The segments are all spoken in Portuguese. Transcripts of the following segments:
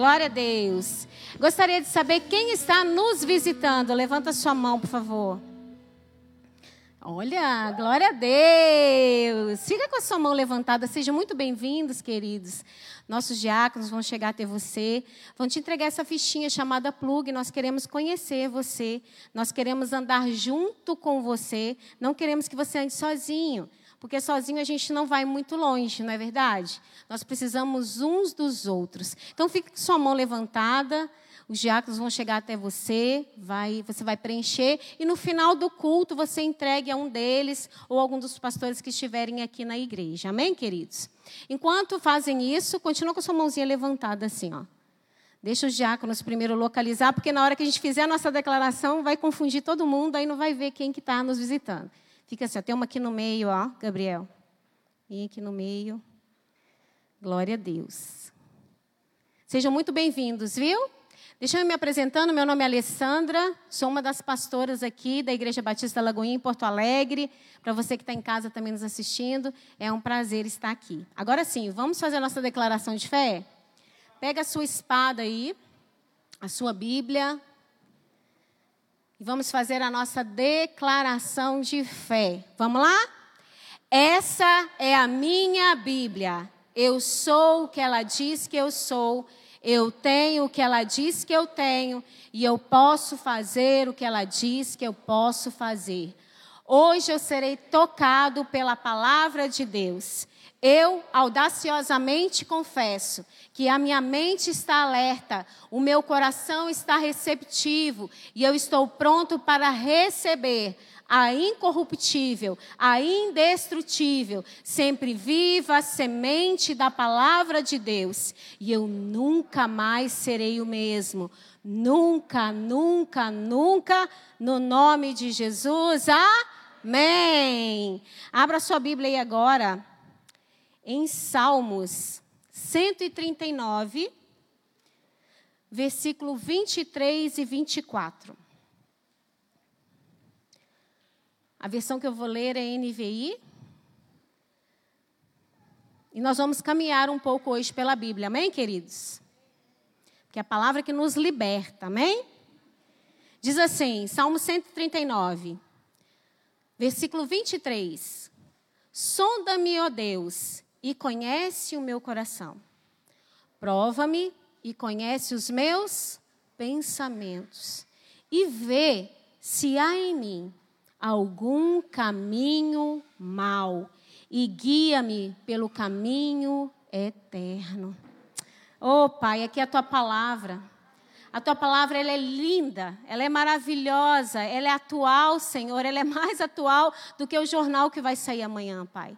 Glória a Deus. Gostaria de saber quem está nos visitando. Levanta sua mão, por favor. Olha, glória a Deus. Siga com a sua mão levantada. Sejam muito bem-vindos, queridos. Nossos diáconos vão chegar até você, vão te entregar essa fichinha chamada plug. Nós queremos conhecer você, nós queremos andar junto com você, não queremos que você ande sozinho, porque sozinho a gente não vai muito longe, não é verdade? Nós precisamos uns dos outros. Então fique com sua mão levantada. Os diáconos vão chegar até você, vai, você vai preencher e no final do culto você entregue a um deles ou algum dos pastores que estiverem aqui na igreja. Amém, queridos? Enquanto fazem isso, continua com sua mãozinha levantada assim, ó. Deixa os diáconos primeiro localizar, porque na hora que a gente fizer a nossa declaração, vai confundir todo mundo, aí não vai ver quem que está nos visitando. Fica assim, ó, tem uma aqui no meio, ó, Gabriel. E aqui no meio. Glória a Deus. Sejam muito bem-vindos, viu? Deixa eu me apresentando, meu nome é Alessandra, sou uma das pastoras aqui da Igreja Batista Lagoinha, em Porto Alegre. Para você que está em casa também nos assistindo, é um prazer estar aqui. Agora sim, vamos fazer a nossa declaração de fé? Pega a sua espada aí, a sua Bíblia, e vamos fazer a nossa declaração de fé. Vamos lá? Essa é a minha Bíblia. Eu sou o que ela diz que eu sou eu tenho o que ela diz que eu tenho e eu posso fazer o que ela diz que eu posso fazer. Hoje eu serei tocado pela palavra de Deus. Eu audaciosamente confesso que a minha mente está alerta, o meu coração está receptivo e eu estou pronto para receber a incorruptível, a indestrutível, sempre viva semente da palavra de Deus, e eu nunca mais serei o mesmo. Nunca, nunca, nunca, no nome de Jesus. Amém. Abra sua Bíblia aí agora, em Salmos 139, versículo 23 e 24. A versão que eu vou ler é NVI. E nós vamos caminhar um pouco hoje pela Bíblia, amém, queridos? Que é a palavra que nos liberta, amém? Diz assim, Salmo 139, versículo 23. Sonda-me, ó Deus, e conhece o meu coração. Prova-me e conhece os meus pensamentos. E vê se há em mim algum caminho mau e guia-me pelo caminho eterno. Oh, Pai, aqui é a tua palavra. A tua palavra ela é linda, ela é maravilhosa, ela é atual, Senhor, ela é mais atual do que o jornal que vai sair amanhã, Pai.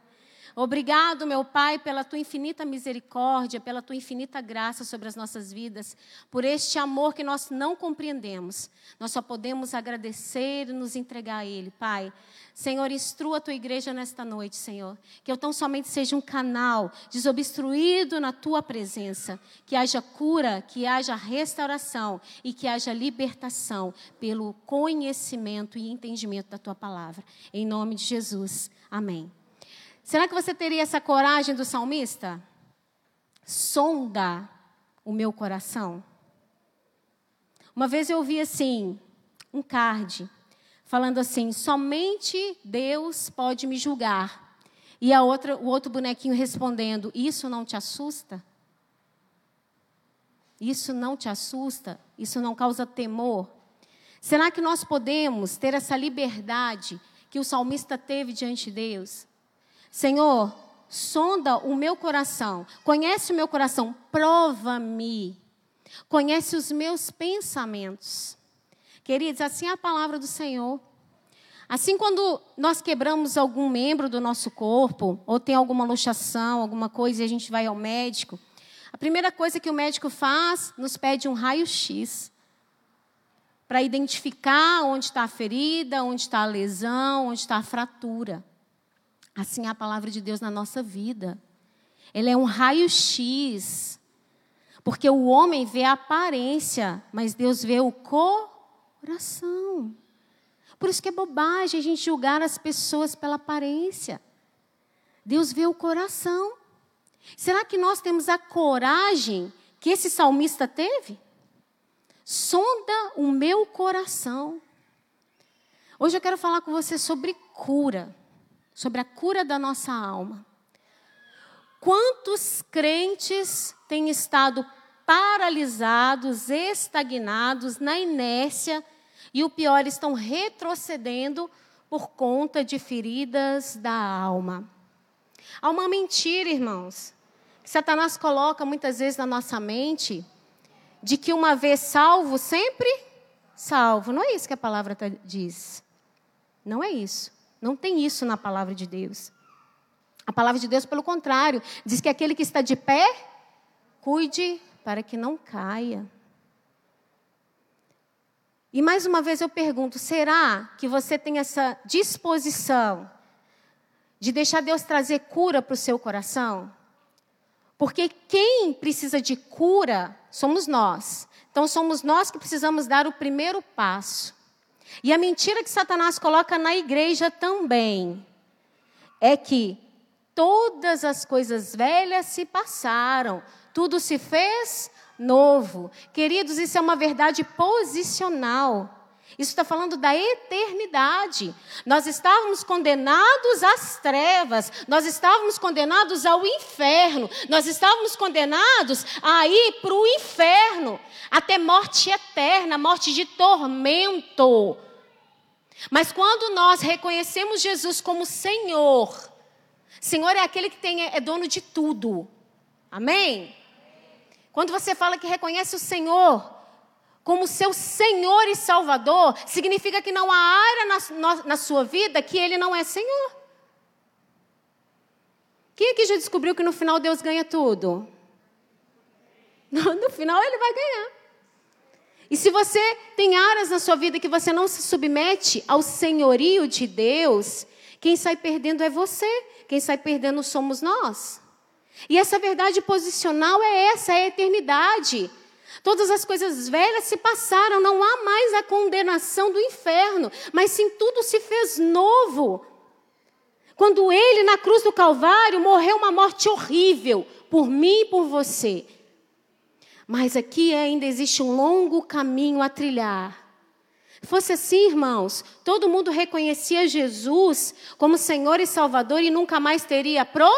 Obrigado, meu Pai, pela tua infinita misericórdia, pela tua infinita graça sobre as nossas vidas, por este amor que nós não compreendemos. Nós só podemos agradecer e nos entregar a Ele, Pai. Senhor, instrua a tua igreja nesta noite, Senhor. Que eu tão somente seja um canal desobstruído na tua presença. Que haja cura, que haja restauração e que haja libertação pelo conhecimento e entendimento da tua palavra. Em nome de Jesus. Amém. Será que você teria essa coragem do salmista? Sonda o meu coração. Uma vez eu ouvi assim, um card, falando assim: somente Deus pode me julgar. E a outra, o outro bonequinho respondendo: Isso não te assusta? Isso não te assusta? Isso não causa temor? Será que nós podemos ter essa liberdade que o salmista teve diante de Deus? Senhor, sonda o meu coração, conhece o meu coração, prova-me, conhece os meus pensamentos. Queridos, assim é a palavra do Senhor. Assim, quando nós quebramos algum membro do nosso corpo, ou tem alguma luxação, alguma coisa, e a gente vai ao médico, a primeira coisa que o médico faz, nos pede um raio-x para identificar onde está a ferida, onde está a lesão, onde está a fratura. Assim é a palavra de Deus na nossa vida. Ela é um raio-x. Porque o homem vê a aparência, mas Deus vê o coração. Por isso que é bobagem a gente julgar as pessoas pela aparência. Deus vê o coração. Será que nós temos a coragem que esse salmista teve? Sonda o meu coração. Hoje eu quero falar com você sobre cura, sobre a cura da nossa alma. Quantos crentes têm estado paralisados, estagnados, na inércia, e o pior, estão retrocedendo por conta de feridas da alma. Há uma mentira, irmãos, que Satanás coloca muitas vezes na nossa mente, de que uma vez salvo, sempre salvo. Não é isso que a palavra tá, diz. Não é isso. Não tem isso na palavra de Deus. A palavra de Deus, pelo contrário, diz que aquele que está de pé, cuide para que não caia. E mais uma vez eu pergunto: será que você tem essa disposição de deixar Deus trazer cura para o seu coração? Porque quem precisa de cura somos nós. Então somos nós que precisamos dar o primeiro passo. E a mentira que Satanás coloca na igreja também é que todas as coisas velhas se passaram, tudo se fez novo. Queridos, isso é uma verdade posicional. Isso está falando da eternidade. Nós estávamos condenados às trevas, nós estávamos condenados ao inferno, nós estávamos condenados a ir para o inferno, até morte eterna, morte de tormento. Mas quando nós reconhecemos Jesus como Senhor, Senhor é aquele que tem, é dono de tudo. Amém? Quando você fala que reconhece o Senhor como seu Senhor e Salvador, significa que não há área na, na, sua vida que Ele não é Senhor. Quem aqui já descobriu que no final Deus ganha tudo? No, no final Ele vai ganhar. E se você tem áreas na sua vida que você não se submete ao senhorio de Deus, quem sai perdendo é você, quem sai perdendo somos nós. E essa verdade posicional é essa, é a eternidade. Todas as coisas velhas se passaram, não há mais a condenação do inferno, mas sim tudo se fez novo. Quando ele, na cruz do Calvário, morreu uma morte horrível por mim e por você. Mas aqui ainda existe um longo caminho a trilhar. Fosse assim, irmãos, todo mundo reconhecia Jesus como Senhor e Salvador e nunca mais teria problema.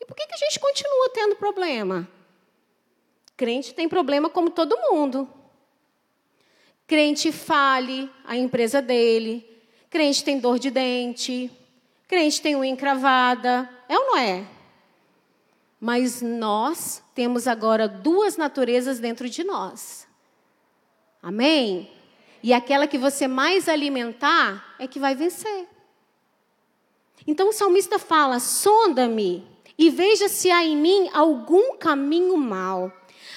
E por que, que a gente continua tendo problema? Crente tem problema como todo mundo. Crente fale a empresa dele. Crente tem dor de dente. Crente tem unha encravada. É ou não é? Mas nós temos agora duas naturezas dentro de nós. Amém? E aquela que você mais alimentar é que vai vencer. Então o salmista fala: sonda-me e veja se há em mim algum caminho mau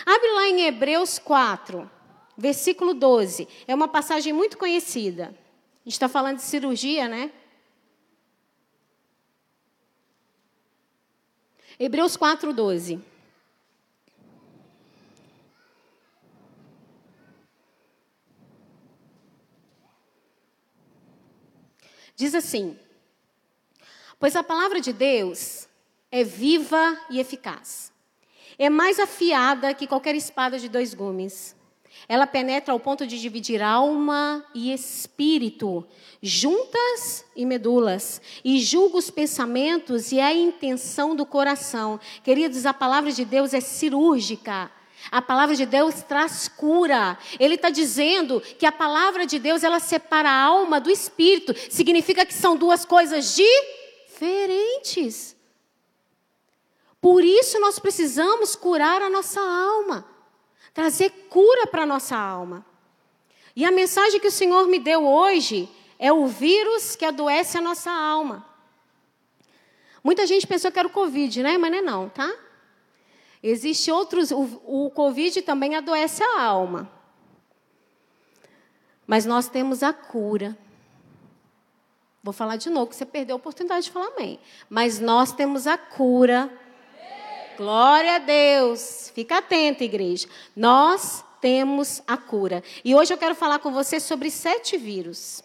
Abre lá em Hebreus 4, versículo 12. É uma passagem muito conhecida. A gente está falando de cirurgia, né? Hebreus 4, 12. Diz assim: Pois a palavra de Deus é viva e eficaz é mais afiada que qualquer espada de dois gumes. Ela penetra ao ponto de dividir alma e espírito, juntas e medulas, e julga os pensamentos e a intenção do coração. Queridos, a palavra de Deus é cirúrgica. A palavra de Deus traz cura. Ele está dizendo que a palavra de Deus ela separa a alma do espírito. Significa que são duas coisas diferentes. Por isso nós precisamos curar a nossa alma, trazer cura para a nossa alma. E a mensagem que o Senhor me deu hoje é o vírus que adoece a nossa alma. Muita gente pensou que era o Covid, né? Mas não é não, tá? Existem outros, o, o Covid também adoece a alma. Mas nós temos a cura. Vou falar de novo, que você perdeu a oportunidade de falar amém. Mas nós temos a cura Glória a Deus. Fica atenta, igreja. Nós temos a cura. E hoje eu quero falar com você sobre sete vírus.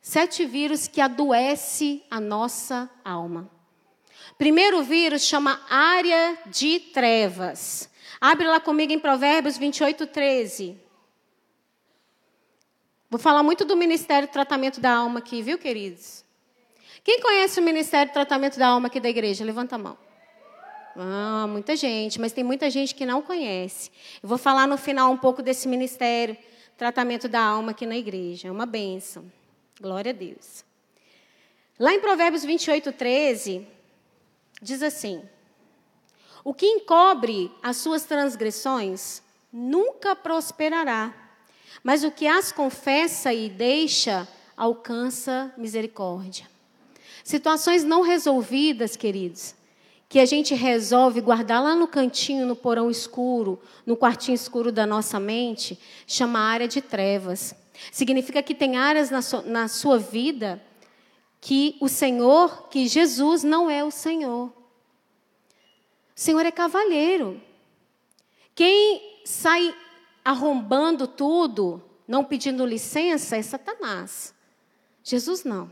Sete vírus que adoece a nossa alma. Primeiro vírus chama área de trevas. Abre lá comigo em Provérbios 28, 13. Vou falar muito do Ministério do Tratamento da Alma aqui, viu, queridos? Quem conhece o Ministério Tratamento da Alma aqui da igreja? Levanta a mão. Ah, muita gente, mas tem muita gente que não conhece. Eu vou falar no final um pouco desse ministério, tratamento da alma aqui na igreja. É uma bênção. Glória a Deus. Lá em Provérbios 28, 13, diz assim: O que encobre as suas transgressões nunca prosperará, mas o que as confessa e deixa alcança misericórdia. Situações não resolvidas, queridos, que a gente resolve guardar lá no cantinho, no porão escuro, no quartinho escuro da nossa mente, chama área de trevas. Significa que tem áreas na sua, na sua vida que o Senhor, que Jesus não é o Senhor. O Senhor é cavalheiro. Quem sai arrombando tudo, não pedindo licença, é Satanás. Jesus não.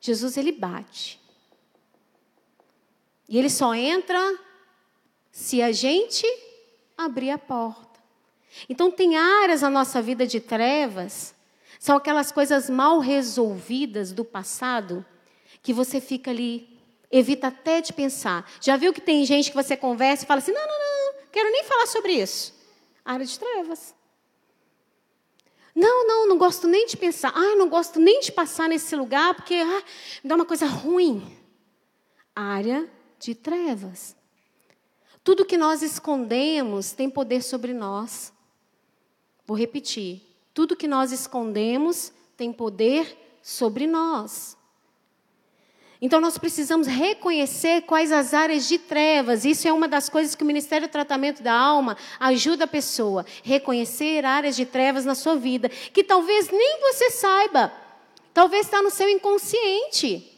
Jesus ele bate. E ele só entra se a gente abrir a porta. Então tem áreas na nossa vida de trevas são aquelas coisas mal resolvidas do passado que você fica ali, evita até de pensar. Já viu que tem gente que você conversa e fala assim: não, não, não, quero nem falar sobre isso. Área de trevas. Não, não, não gosto nem de pensar. Ah, não gosto nem de passar nesse lugar porque ah, me dá uma coisa ruim. Área de trevas. Tudo que nós escondemos tem poder sobre nós. Vou repetir. Tudo que nós escondemos tem poder sobre nós. Então nós precisamos reconhecer quais as áreas de trevas. Isso é uma das coisas que o Ministério do Tratamento da Alma ajuda a pessoa. Reconhecer áreas de trevas na sua vida, que talvez nem você saiba. Talvez está no seu inconsciente.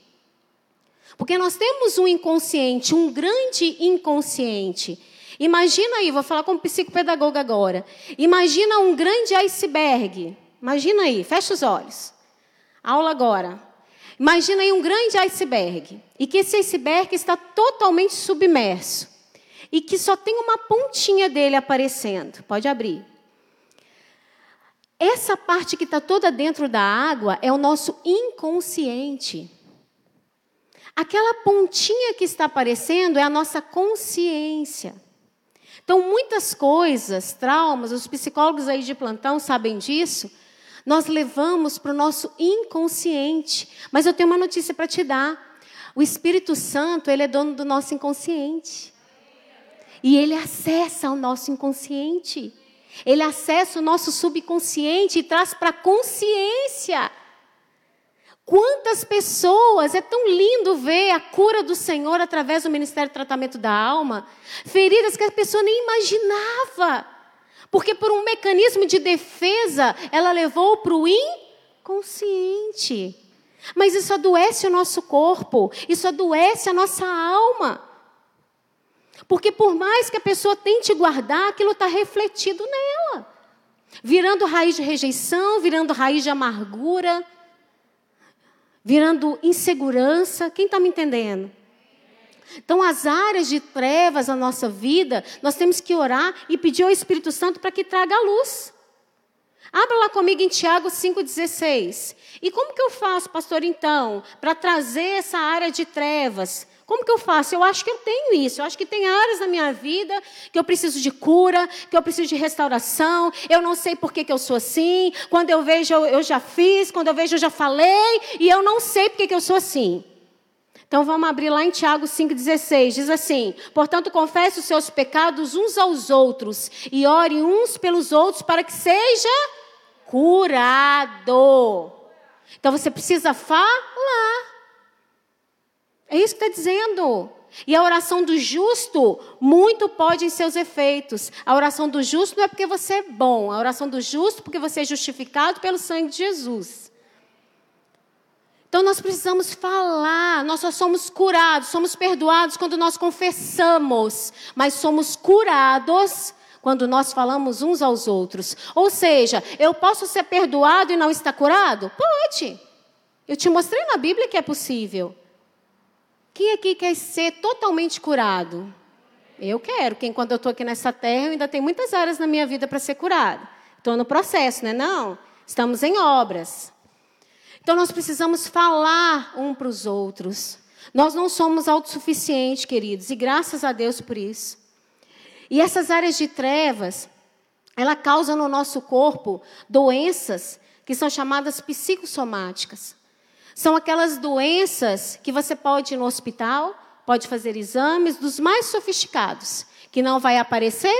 Porque nós temos um inconsciente, um grande inconsciente. Imagina aí, vou falar como psicopedagoga agora. Imagina um grande iceberg. Imagina aí, fecha os olhos. Aula agora. Imagina aí um grande iceberg. E que esse iceberg está totalmente submerso. E que só tem uma pontinha dele aparecendo. Pode abrir. Essa parte que está toda dentro da água é o nosso inconsciente. Aquela pontinha que está aparecendo é a nossa consciência. Então, muitas coisas, traumas, os psicólogos aí de plantão sabem disso, nós levamos para o nosso inconsciente. Mas eu tenho uma notícia para te dar. O Espírito Santo, ele é dono do nosso inconsciente. E ele acessa o nosso inconsciente. Ele acessa o nosso subconsciente e traz para a consciência Quantas pessoas, é tão lindo ver a cura do Senhor através do Ministério do Tratamento da Alma, feridas que a pessoa nem imaginava, porque por um mecanismo de defesa ela levou para o inconsciente. Mas isso adoece o nosso corpo, isso adoece a nossa alma. Porque por mais que a pessoa tente guardar, aquilo está refletido nela, virando raiz de rejeição, virando raiz de amargura virando insegurança. Quem está me entendendo? Então, as áreas de trevas na nossa vida, nós temos que orar e pedir ao Espírito Santo para que traga a luz. Abra lá comigo em Tiago 5,16. E como que eu faço, pastor, então, para trazer essa área de trevas? Como que eu faço? Eu acho que eu tenho isso. Eu acho que tem áreas na minha vida que eu preciso de cura, que eu preciso de restauração. Eu não sei por que, que eu sou assim. Quando eu vejo, eu, eu já fiz. Quando eu vejo, eu já falei. E eu não sei por que, que eu sou assim. Então vamos abrir lá em Tiago 5,16. Diz assim: Portanto, confesse os seus pecados uns aos outros e ore uns pelos outros para que seja curado. Então você precisa falar. É isso que está dizendo. E a oração do justo, muito pode em seus efeitos. A oração do justo não é porque você é bom, a oração do justo é porque você é justificado pelo sangue de Jesus. Então nós precisamos falar, nós só somos curados, somos perdoados quando nós confessamos, mas somos curados quando nós falamos uns aos outros. Ou seja, eu posso ser perdoado e não estar curado? Pode. Eu te mostrei na Bíblia que é possível. Quem aqui quer ser totalmente curado? Eu quero, que enquanto eu estou aqui nessa terra, eu ainda tenho muitas áreas na minha vida para ser curada. Estou no processo, não é não? Estamos em obras. Então nós precisamos falar um para os outros. Nós não somos autossuficientes, queridos, e graças a Deus por isso. E essas áreas de trevas, ela causa no nosso corpo doenças que são chamadas psicossomáticas. São aquelas doenças que você pode ir no hospital, pode fazer exames dos mais sofisticados, que não vai aparecer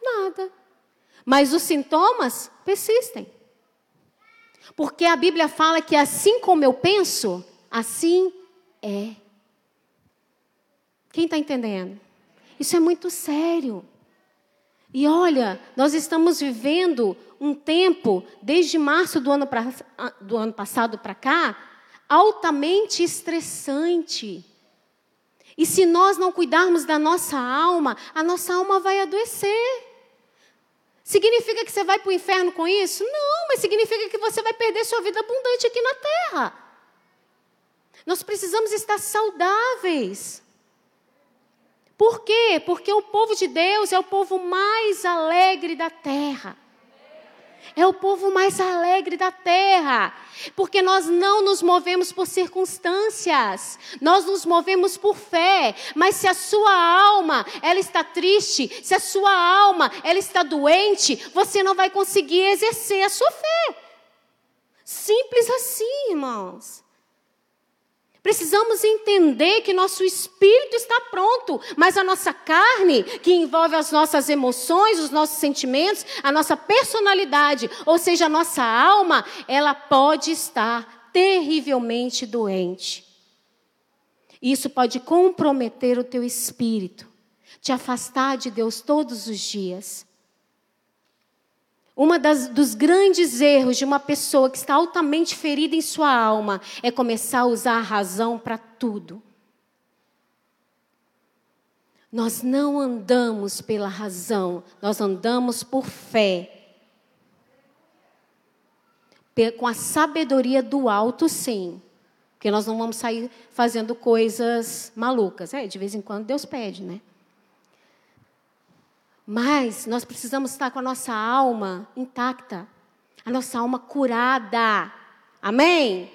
nada. Mas os sintomas persistem. Porque a Bíblia fala que assim como eu penso, assim é. Quem está entendendo? Isso é muito sério. E olha, nós estamos vivendo um tempo, desde março do ano, pra, do ano passado para cá, altamente estressante. E se nós não cuidarmos da nossa alma, a nossa alma vai adoecer. Significa que você vai para o inferno com isso? Não, mas significa que você vai perder sua vida abundante aqui na terra. Nós precisamos estar saudáveis. Por quê? Porque o povo de Deus é o povo mais alegre da terra. É o povo mais alegre da terra. Porque nós não nos movemos por circunstâncias, nós nos movemos por fé. Mas se a sua alma ela está triste, se a sua alma ela está doente, você não vai conseguir exercer a sua fé. Simples assim, irmãos. Precisamos entender que nosso espírito está pronto, mas a nossa carne, que envolve as nossas emoções, os nossos sentimentos, a nossa personalidade, ou seja, a nossa alma, ela pode estar terrivelmente doente. Isso pode comprometer o teu espírito, te afastar de Deus todos os dias. Uma das, dos grandes erros de uma pessoa que está altamente ferida em sua alma é começar a usar a razão para tudo. Nós não andamos pela razão, nós andamos por fé. Com a sabedoria do alto, sim. Porque nós não vamos sair fazendo coisas malucas. É, de vez em quando Deus pede, né? Mas nós precisamos estar com a nossa alma intacta, a nossa alma curada. Amém?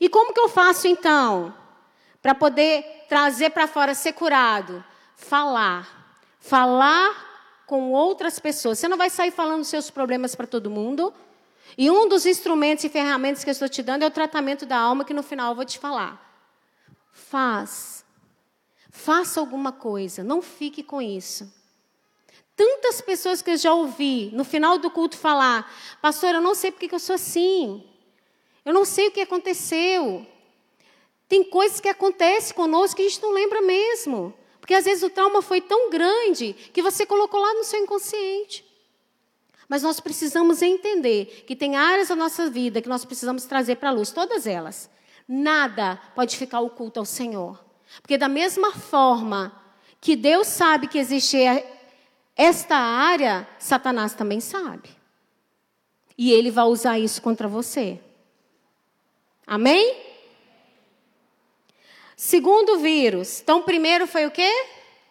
E como que eu faço então? Para poder trazer para fora, ser curado? Falar. Falar com outras pessoas. Você não vai sair falando seus problemas para todo mundo. E um dos instrumentos e ferramentas que eu estou te dando é o tratamento da alma, que no final eu vou te falar. Faz. Faça alguma coisa. Não fique com isso. Tantas pessoas que eu já ouvi no final do culto falar: Pastor, eu não sei porque que eu sou assim. Eu não sei o que aconteceu. Tem coisas que acontecem conosco que a gente não lembra mesmo. Porque às vezes o trauma foi tão grande que você colocou lá no seu inconsciente. Mas nós precisamos entender que tem áreas da nossa vida que nós precisamos trazer para a luz, todas elas. Nada pode ficar oculto ao Senhor. Porque da mesma forma que Deus sabe que existe esta área, Satanás também sabe. E ele vai usar isso contra você. Amém? Segundo vírus. Então, primeiro foi o quê?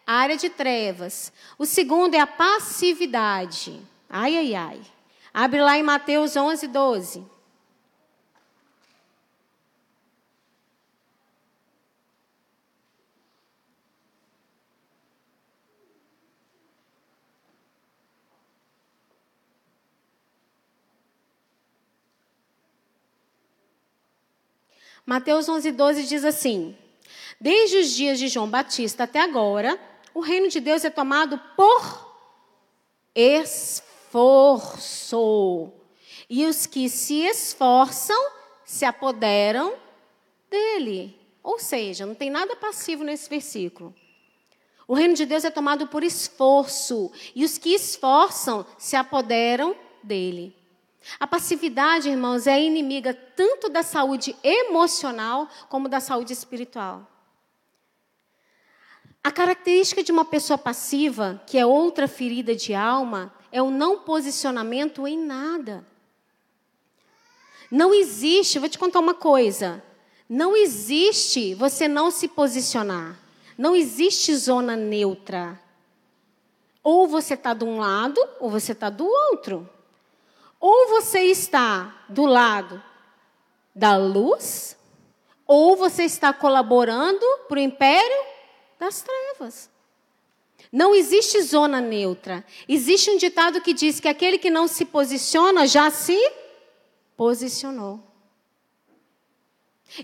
A área de trevas. O segundo é a passividade. Ai, ai, ai. Abre lá em Mateus 11, 12. Mateus 11, 12 diz assim: Desde os dias de João Batista até agora, o reino de Deus é tomado por esforço. E os que se esforçam se apoderam dele. Ou seja, não tem nada passivo nesse versículo. O reino de Deus é tomado por esforço. E os que esforçam se apoderam dele. A passividade, irmãos, é inimiga tanto da saúde emocional como da saúde espiritual. A característica de uma pessoa passiva, que é outra ferida de alma, é o não posicionamento em nada. Não existe, vou te contar uma coisa. Não existe você não se posicionar. Não existe zona neutra. Ou você está de um lado, ou você está do outro. Ou você está do lado da luz, ou você está colaborando para o império das trevas. Não existe zona neutra. Existe um ditado que diz que aquele que não se posiciona já se posicionou.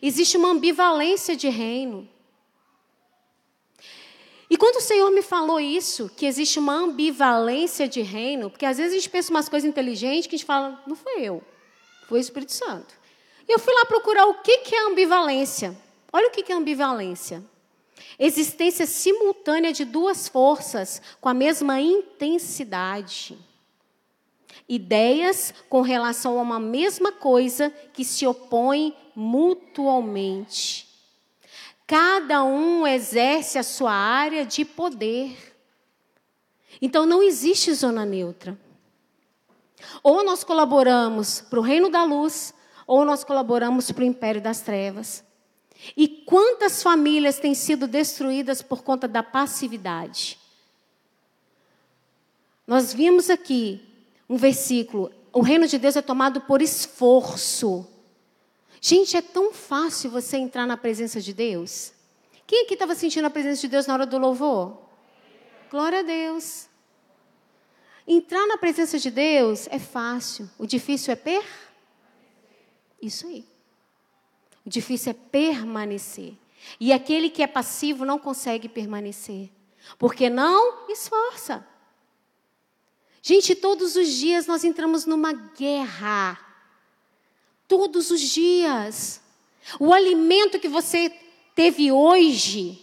Existe uma ambivalência de reino. E quando o Senhor me falou isso, que existe uma ambivalência de reino, porque às vezes a gente pensa umas coisas inteligentes que a gente fala, não foi eu, foi o Espírito Santo. E eu fui lá procurar o que, é ambivalência. Olha o que é ambivalência. Existência simultânea de duas forças com a mesma intensidade. Ideias com relação a uma mesma coisa que se opõem mutualmente. Cada um exerce a sua área de poder. Então não existe zona neutra. Ou nós colaboramos para o reino da luz, ou nós colaboramos para o império das trevas. E quantas famílias têm sido destruídas por conta da passividade? Nós vimos aqui um versículo: o reino de Deus é tomado por esforço. Gente, é tão fácil você entrar na presença de Deus. Quem aqui estava sentindo a presença de Deus na hora do louvor? Glória a Deus. Entrar na presença de Deus é fácil. O difícil é per? Isso aí. O difícil é permanecer. E aquele que é passivo não consegue permanecer. Porque não esforça. Gente, todos os dias nós entramos numa guerra. Todos os dias. O alimento que você teve hoje,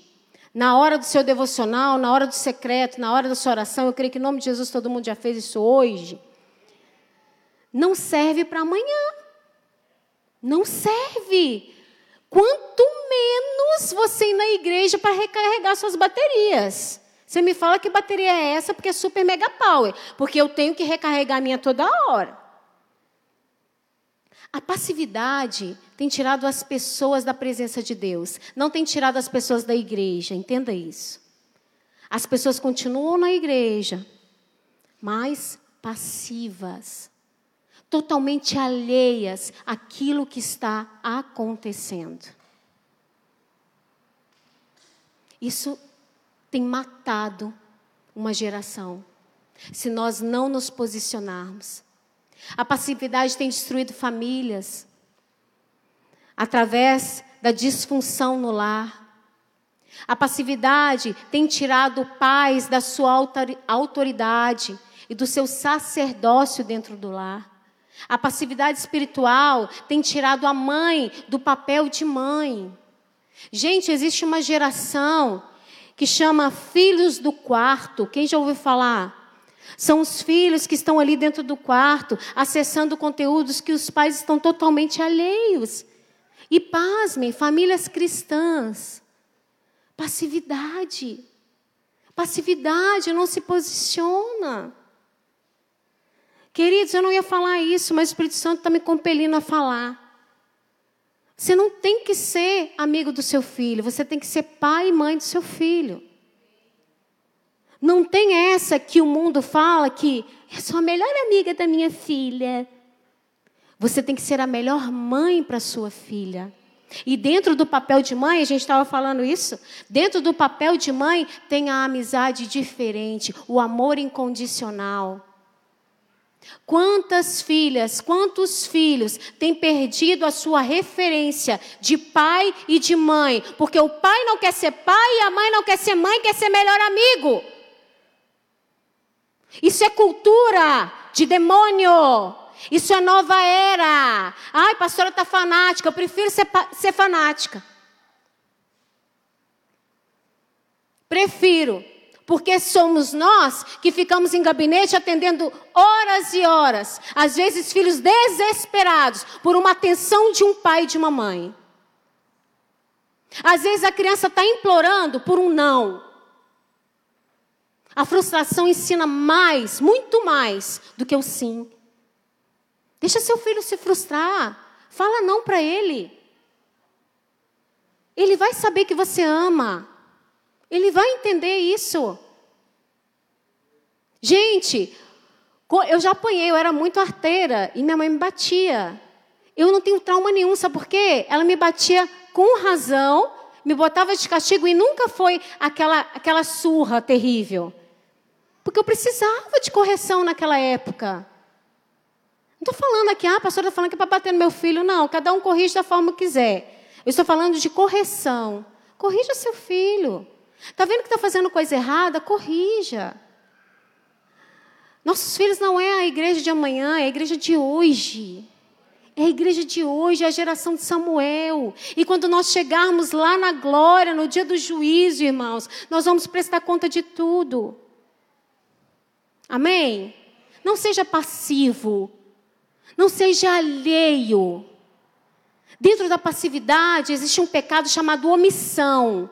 na hora do seu devocional, na hora do secreto, na hora da sua oração, eu creio que em nome de Jesus todo mundo já fez isso hoje. Não serve para amanhã. Não serve. Quanto menos você ir na igreja para recarregar suas baterias. Você me fala que bateria é essa porque é super mega power, porque eu tenho que recarregar a minha toda hora. A passividade tem tirado as pessoas da presença de Deus, não tem tirado as pessoas da igreja, entenda isso. As pessoas continuam na igreja, mas passivas totalmente alheias àquilo que está acontecendo. Isso tem matado uma geração, se nós não nos posicionarmos. A passividade tem destruído famílias, através da disfunção no lar. A passividade tem tirado pais da sua autoridade e do seu sacerdócio dentro do lar. A passividade espiritual tem tirado a mãe do papel de mãe. Gente, existe uma geração que chama filhos do quarto. Quem já ouviu falar? São os filhos que estão ali dentro do quarto, acessando conteúdos que os pais estão totalmente alheios. E pasmem, famílias cristãs. Passividade. Passividade não se posiciona. Queridos, eu não ia falar isso, mas o Espírito Santo está me compelindo a falar. Você não tem que ser amigo do seu filho, você tem que ser pai e mãe do seu filho. Não tem essa que o mundo fala que eu sou a melhor amiga da minha filha. Você tem que ser a melhor mãe para sua filha. E dentro do papel de mãe, a gente estava falando isso, dentro do papel de mãe tem a amizade diferente, o amor incondicional. Quantas filhas, quantos filhos têm perdido a sua referência de pai e de mãe, porque o pai não quer ser pai e a mãe não quer ser mãe, quer ser melhor amigo. Isso é cultura de demônio. Isso é nova era. Ai, pastora está fanática, eu prefiro ser, ser fanática. Prefiro porque somos nós que ficamos em gabinete atendendo horas e horas, às vezes filhos desesperados por uma atenção de um pai e de uma mãe. Às vezes a criança está implorando por um não. A frustração ensina mais, muito mais, do que o sim. Deixa seu filho se frustrar. Fala não para ele. Ele vai saber que você ama. Ele vai entender isso. Gente, eu já apanhei, eu era muito arteira e minha mãe me batia. Eu não tenho trauma nenhum, sabe por quê? Ela me batia com razão, me botava de castigo e nunca foi aquela, aquela surra terrível. Porque eu precisava de correção naquela época. Não estou falando aqui, ah, a pastora está falando que é para bater no meu filho. Não, cada um corrige da forma que quiser. Eu estou falando de correção. Corrija seu filho. Está vendo que está fazendo coisa errada? Corrija. Nossos filhos não é a igreja de amanhã, é a igreja de hoje. É a igreja de hoje, é a geração de Samuel. E quando nós chegarmos lá na glória, no dia do juízo, irmãos, nós vamos prestar conta de tudo. Amém? Não seja passivo. Não seja alheio. Dentro da passividade existe um pecado chamado omissão.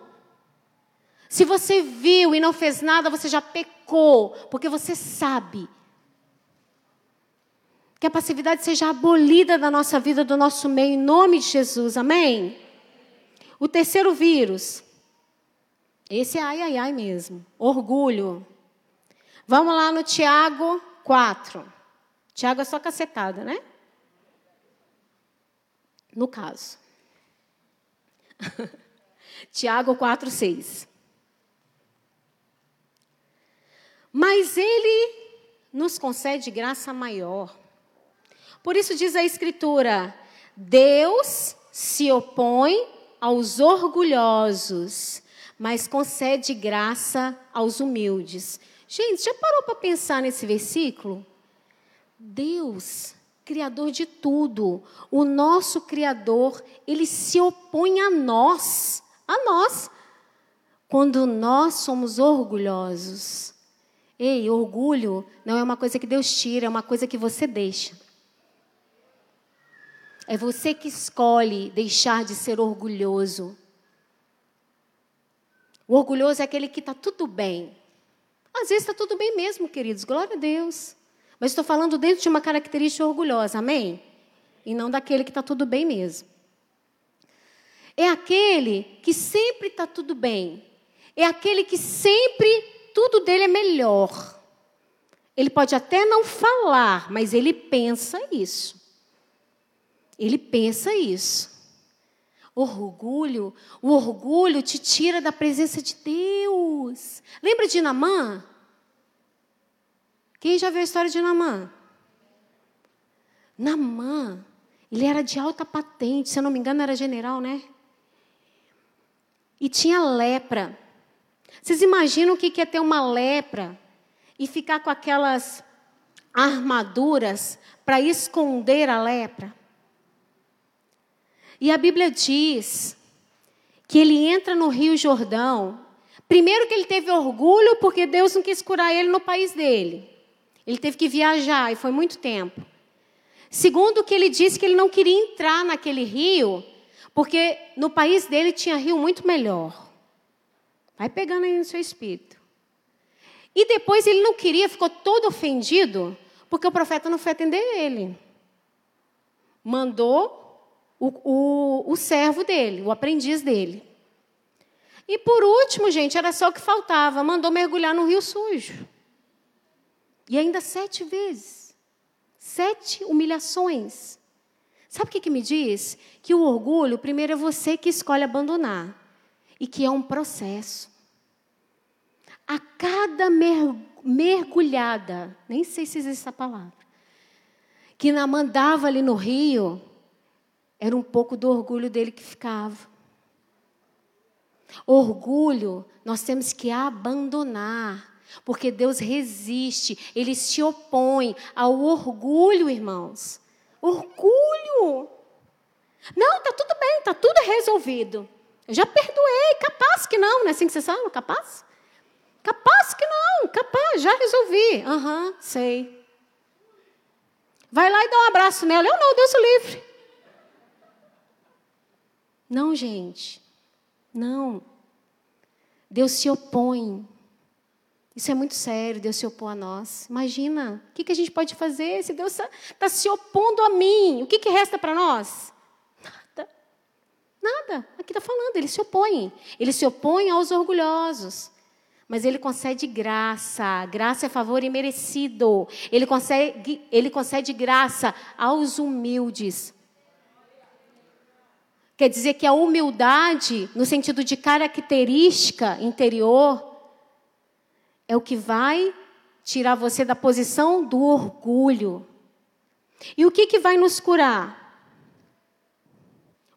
Se você viu e não fez nada, você já pecou, porque você sabe. Que a passividade seja abolida da nossa vida, do nosso meio, em nome de Jesus, amém? O terceiro vírus, esse é ai, ai, ai mesmo, orgulho. Vamos lá no Tiago 4. Tiago é só cacetada, né? No caso. Tiago 4, 6. Mas Ele nos concede graça maior. Por isso diz a Escritura: Deus se opõe aos orgulhosos, mas concede graça aos humildes. Gente, já parou para pensar nesse versículo? Deus, Criador de tudo, o nosso Criador, ele se opõe a nós, a nós, quando nós somos orgulhosos. Ei, orgulho não é uma coisa que Deus tira, é uma coisa que você deixa. É você que escolhe deixar de ser orgulhoso. O orgulhoso é aquele que está tudo bem. Às vezes está tudo bem mesmo, queridos, glória a Deus. Mas estou falando dentro de uma característica orgulhosa, amém? E não daquele que está tudo bem mesmo. É aquele que sempre está tudo bem. É aquele que sempre tudo dele é melhor. Ele pode até não falar, mas ele pensa isso. Ele pensa isso. Orgulho, o orgulho te tira da presença de Deus. Lembra de Namã? Quem já viu a história de Namã? Namã, ele era de alta patente, se eu não me engano era general, né? E tinha lepra. Vocês imaginam o que é ter uma lepra e ficar com aquelas armaduras para esconder a lepra? E a Bíblia diz que ele entra no Rio Jordão. Primeiro que ele teve orgulho porque Deus não quis curar ele no país dele. Ele teve que viajar e foi muito tempo. Segundo que ele disse que ele não queria entrar naquele rio, porque no país dele tinha rio muito melhor. Vai pegando aí no seu espírito. E depois ele não queria, ficou todo ofendido, porque o profeta não foi atender ele. Mandou o, o, o servo dele, o aprendiz dele. E por último, gente, era só o que faltava: mandou mergulhar no rio sujo. E ainda sete vezes. Sete humilhações. Sabe o que, que me diz? Que o orgulho, primeiro, é você que escolhe abandonar e que é um processo. A cada mergulhada, nem sei se existe essa palavra, que na mandava ali no rio, era um pouco do orgulho dele que ficava. Orgulho nós temos que abandonar, porque Deus resiste, ele se opõe ao orgulho, irmãos. Orgulho. Não, tá tudo bem, tá tudo resolvido. Eu já perdoei, capaz que não, não é assim que você sabe? Capaz? Capaz que não, capaz, já resolvi. Aham, uhum, sei. Vai lá e dá um abraço nela. Eu não, Deus o livre. Não, gente. Não. Deus se opõe. Isso é muito sério, Deus se opõe a nós. Imagina, o que, que a gente pode fazer se Deus está tá se opondo a mim? O que, que resta para nós? Nada. Aqui está falando, ele se opõe. Ele se opõe aos orgulhosos. Mas ele concede graça. Graça é favor imerecido. Ele concede, ele concede graça aos humildes. Quer dizer que a humildade, no sentido de característica interior, é o que vai tirar você da posição do orgulho. E o que, que vai nos curar?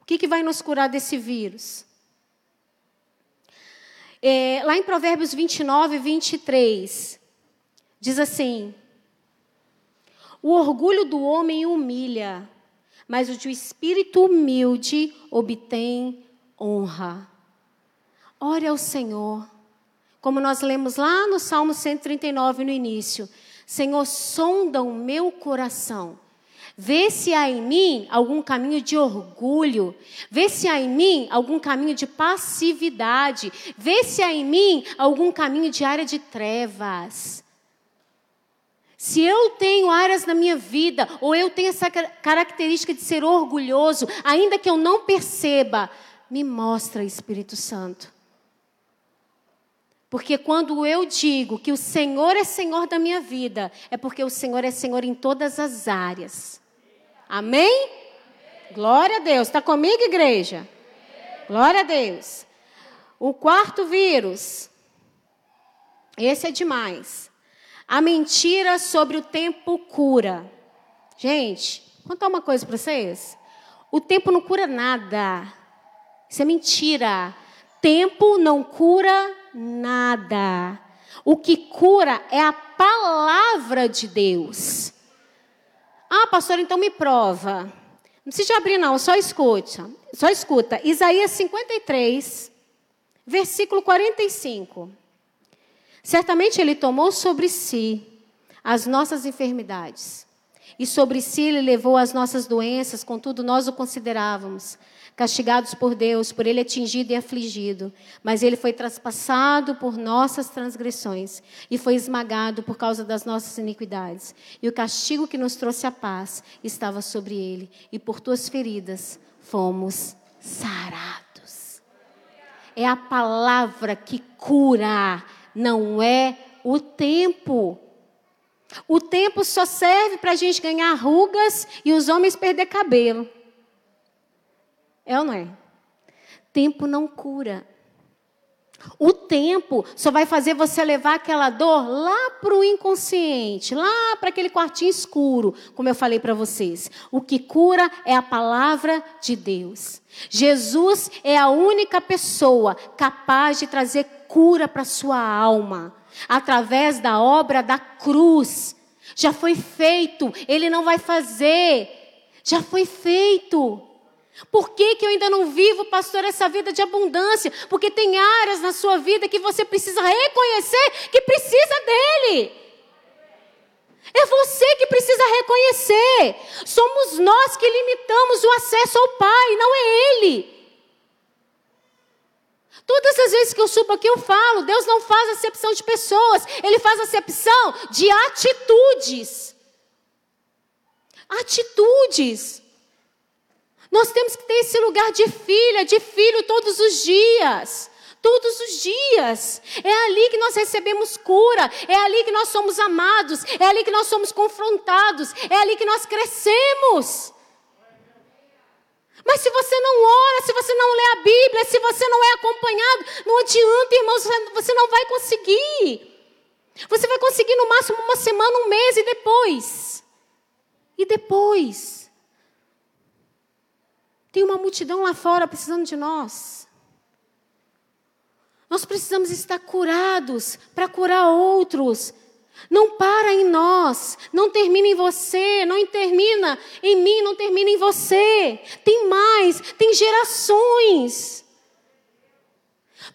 O que, que vai nos curar desse vírus? É, lá em Provérbios 29, 23, diz assim: O orgulho do homem humilha, mas o de espírito humilde obtém honra. Ore ao Senhor. Como nós lemos lá no Salmo 139 no início: Senhor, sonda o meu coração Vê se há em mim algum caminho de orgulho. Vê se há em mim algum caminho de passividade. Vê se há em mim algum caminho de área de trevas. Se eu tenho áreas na minha vida, ou eu tenho essa característica de ser orgulhoso, ainda que eu não perceba, me mostra, Espírito Santo. Porque quando eu digo que o Senhor é Senhor da minha vida, é porque o Senhor é Senhor em todas as áreas. Amém? Glória a Deus. Está comigo, igreja? Glória a Deus. O quarto vírus. Esse é demais. A mentira sobre o tempo cura. Gente, contar uma coisa para vocês. O tempo não cura nada. Isso é mentira. Tempo não cura nada. O que cura é a palavra de Deus. Ah, pastor, então me prova. Não precisa abrir, não, só escuta. Só escuta. Isaías 53, versículo 45. Certamente ele tomou sobre si as nossas enfermidades. E sobre si ele levou as nossas doenças, contudo nós o considerávamos castigados por Deus, por ele atingido e afligido, mas ele foi traspassado por nossas transgressões e foi esmagado por causa das nossas iniquidades. E o castigo que nos trouxe a paz estava sobre ele, e por tuas feridas fomos sarados. É a palavra que cura, não é o tempo. O tempo só serve para a gente ganhar rugas e os homens perder cabelo. É ou não é? Tempo não cura. O tempo só vai fazer você levar aquela dor lá para o inconsciente, lá para aquele quartinho escuro, como eu falei para vocês. O que cura é a palavra de Deus. Jesus é a única pessoa capaz de trazer cura para sua alma, através da obra da cruz. Já foi feito, ele não vai fazer. Já foi feito. Por que, que eu ainda não vivo, pastor, essa vida de abundância? Porque tem áreas na sua vida que você precisa reconhecer que precisa dele. É você que precisa reconhecer. Somos nós que limitamos o acesso ao Pai, não é Ele. Todas as vezes que eu subo aqui, eu falo: Deus não faz acepção de pessoas, Ele faz acepção de atitudes. Atitudes. Nós temos que ter esse lugar de filha, de filho todos os dias. Todos os dias. É ali que nós recebemos cura. É ali que nós somos amados. É ali que nós somos confrontados. É ali que nós crescemos. Mas se você não ora, se você não lê a Bíblia, se você não é acompanhado, não adianta, irmãos, você não vai conseguir. Você vai conseguir no máximo uma semana, um mês e depois. E depois. Tem uma multidão lá fora precisando de nós. Nós precisamos estar curados para curar outros. Não para em nós, não termina em você, não termina em mim, não termina em você. Tem mais, tem gerações.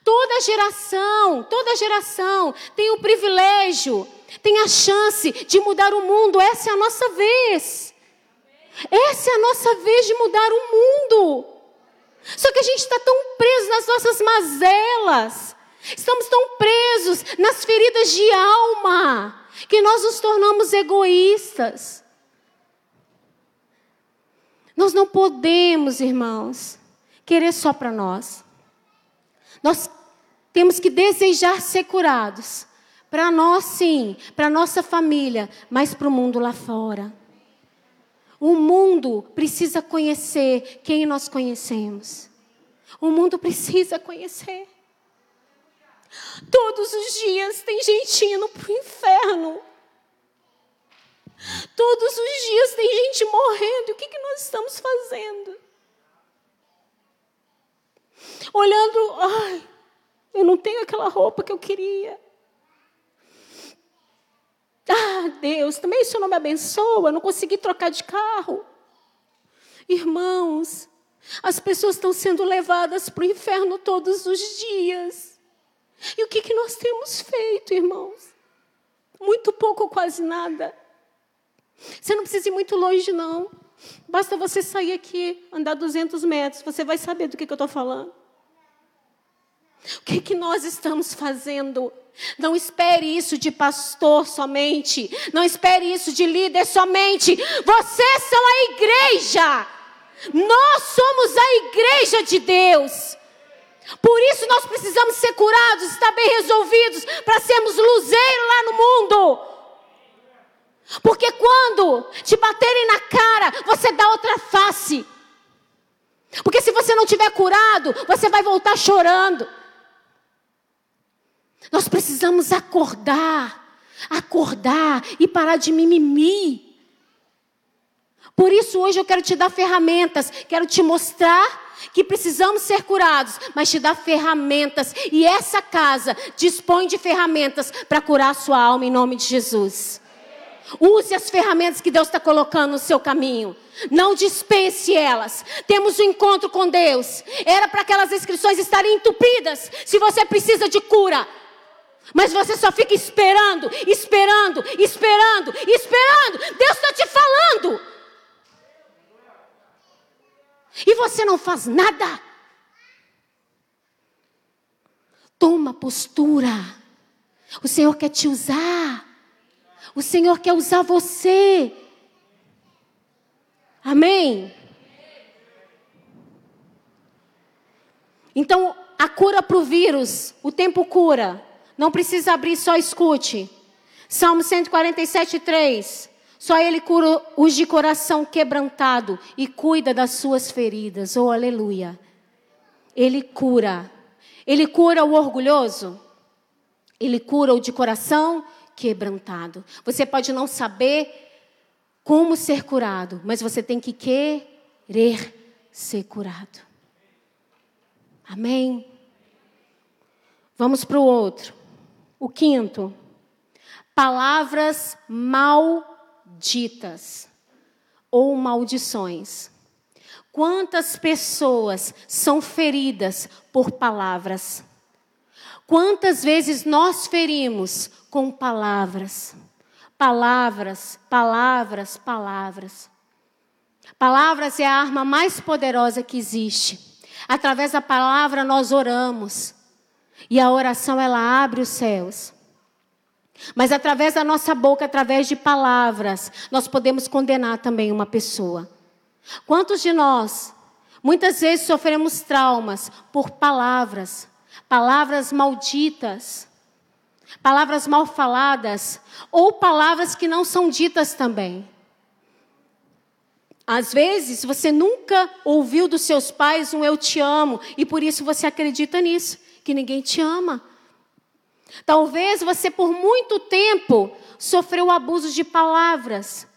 Toda geração, toda geração tem o privilégio, tem a chance de mudar o mundo. Essa é a nossa vez. Essa é a nossa vez de mudar o mundo. Só que a gente está tão preso nas nossas mazelas, estamos tão presos nas feridas de alma, que nós nos tornamos egoístas. Nós não podemos, irmãos, querer só para nós. Nós temos que desejar ser curados. Para nós, sim, para nossa família, mas para o mundo lá fora. O mundo precisa conhecer quem nós conhecemos. O mundo precisa conhecer. Todos os dias tem gente indo para o inferno. Todos os dias tem gente morrendo. E o que, que nós estamos fazendo? Olhando, ai, eu não tenho aquela roupa que eu queria. Ah, Deus, também o Senhor não me abençoa, não consegui trocar de carro. Irmãos, as pessoas estão sendo levadas para o inferno todos os dias. E o que, que nós temos feito, irmãos? Muito pouco, quase nada. Você não precisa ir muito longe, não. Basta você sair aqui, andar 200 metros, você vai saber do que, que eu estou falando. O que, que nós estamos fazendo? Não espere isso de pastor somente. Não espere isso de líder somente. Vocês são a igreja. Nós somos a igreja de Deus. Por isso nós precisamos ser curados, estar bem resolvidos, para sermos luzeiro lá no mundo. Porque quando te baterem na cara, você dá outra face. Porque se você não tiver curado, você vai voltar chorando. Nós precisamos acordar, acordar e parar de mimimi. Por isso hoje eu quero te dar ferramentas, quero te mostrar que precisamos ser curados, mas te dar ferramentas e essa casa dispõe de ferramentas para curar a sua alma em nome de Jesus. Use as ferramentas que Deus está colocando no seu caminho. Não dispense elas. Temos um encontro com Deus. Era para aquelas inscrições estarem entupidas. Se você precisa de cura, mas você só fica esperando, esperando, esperando, esperando. Deus está te falando. E você não faz nada. Toma postura. O Senhor quer te usar. O Senhor quer usar você. Amém? Então, a cura para o vírus, o tempo cura. Não precisa abrir, só escute. Salmo 147, 3. Só Ele cura os de coração quebrantado e cuida das suas feridas. Oh, aleluia. Ele cura. Ele cura o orgulhoso. Ele cura o de coração quebrantado. Você pode não saber como ser curado, mas você tem que querer ser curado. Amém? Vamos para o outro. O quinto, palavras malditas ou maldições. Quantas pessoas são feridas por palavras? Quantas vezes nós ferimos com palavras? Palavras, palavras, palavras. Palavras é a arma mais poderosa que existe. Através da palavra nós oramos. E a oração ela abre os céus. Mas através da nossa boca, através de palavras, nós podemos condenar também uma pessoa. Quantos de nós muitas vezes sofremos traumas por palavras, palavras malditas, palavras mal faladas ou palavras que não são ditas também? Às vezes você nunca ouviu dos seus pais um eu te amo e por isso você acredita nisso que ninguém te ama. Talvez você por muito tempo sofreu abusos de palavras,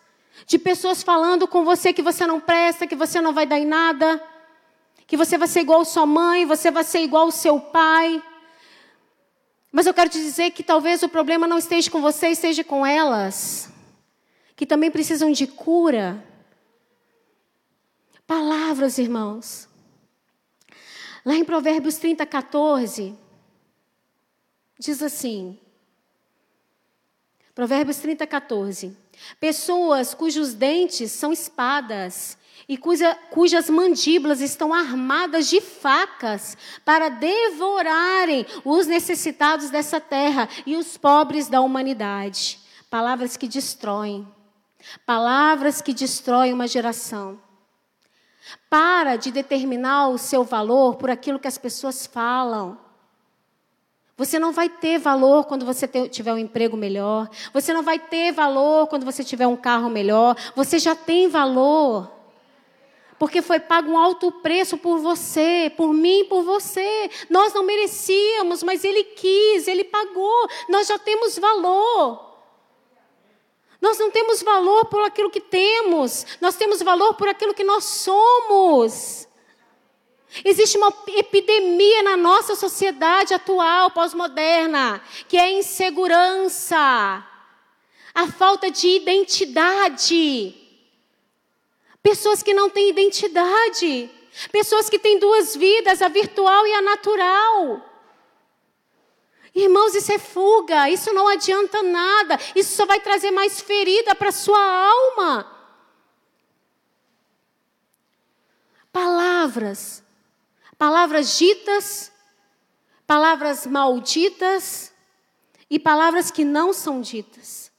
de pessoas falando com você que você não presta, que você não vai dar em nada, que você vai ser igual sua mãe, você vai ser igual seu pai. Mas eu quero te dizer que talvez o problema não esteja com você, esteja com elas, que também precisam de cura. Palavras, irmãos. Lá em Provérbios 30, 14, diz assim: Provérbios 30, 14. Pessoas cujos dentes são espadas e cuja, cujas mandíbulas estão armadas de facas para devorarem os necessitados dessa terra e os pobres da humanidade. Palavras que destroem. Palavras que destroem uma geração. Para de determinar o seu valor por aquilo que as pessoas falam. Você não vai ter valor quando você tiver um emprego melhor. Você não vai ter valor quando você tiver um carro melhor. Você já tem valor. Porque foi pago um alto preço por você, por mim, por você. Nós não merecíamos, mas Ele quis, Ele pagou. Nós já temos valor. Nós não temos valor por aquilo que temos, nós temos valor por aquilo que nós somos. Existe uma epidemia na nossa sociedade atual, pós-moderna, que é a insegurança, a falta de identidade. Pessoas que não têm identidade, pessoas que têm duas vidas, a virtual e a natural. Irmãos, isso é fuga, isso não adianta nada, isso só vai trazer mais ferida para a sua alma. Palavras, palavras ditas, palavras malditas e palavras que não são ditas.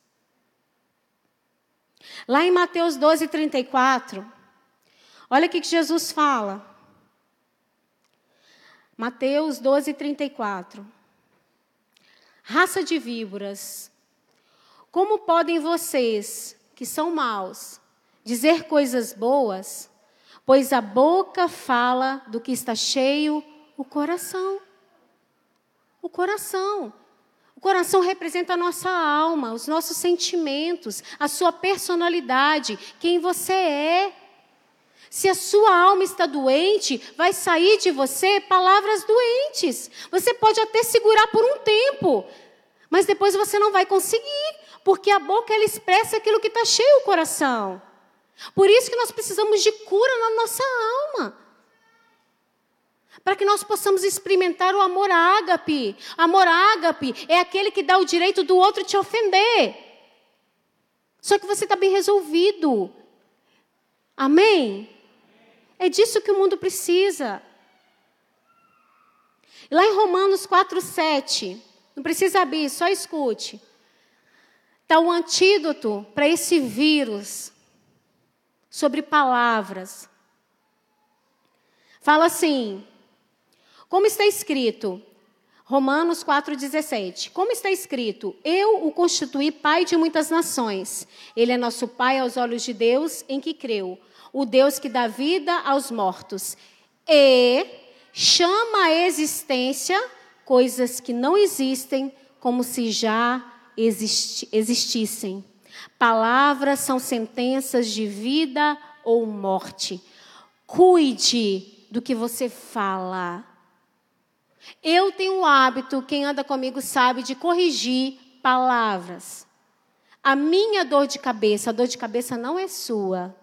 Lá em Mateus 12, 34, olha o que Jesus fala. Mateus 12, 34. Raça de víboras, como podem vocês, que são maus, dizer coisas boas? Pois a boca fala do que está cheio o coração. O coração. O coração representa a nossa alma, os nossos sentimentos, a sua personalidade, quem você é. Se a sua alma está doente, vai sair de você palavras doentes. Você pode até segurar por um tempo, mas depois você não vai conseguir, porque a boca ela expressa aquilo que está cheio o coração. Por isso que nós precisamos de cura na nossa alma. Para que nós possamos experimentar o amor ágape. Amor ágape é aquele que dá o direito do outro te ofender. Só que você está bem resolvido. Amém? É disso que o mundo precisa. Lá em Romanos 4, 7, não precisa abrir, só escute. Está o antídoto para esse vírus sobre palavras. Fala assim, como está escrito, Romanos 4,17. Como está escrito, eu o constituí pai de muitas nações. Ele é nosso pai aos olhos de Deus em que creu o Deus que dá vida aos mortos, e chama à existência coisas que não existem como se já existi existissem. Palavras são sentenças de vida ou morte. Cuide do que você fala. Eu tenho o hábito, quem anda comigo sabe, de corrigir palavras. A minha dor de cabeça, a dor de cabeça não é sua.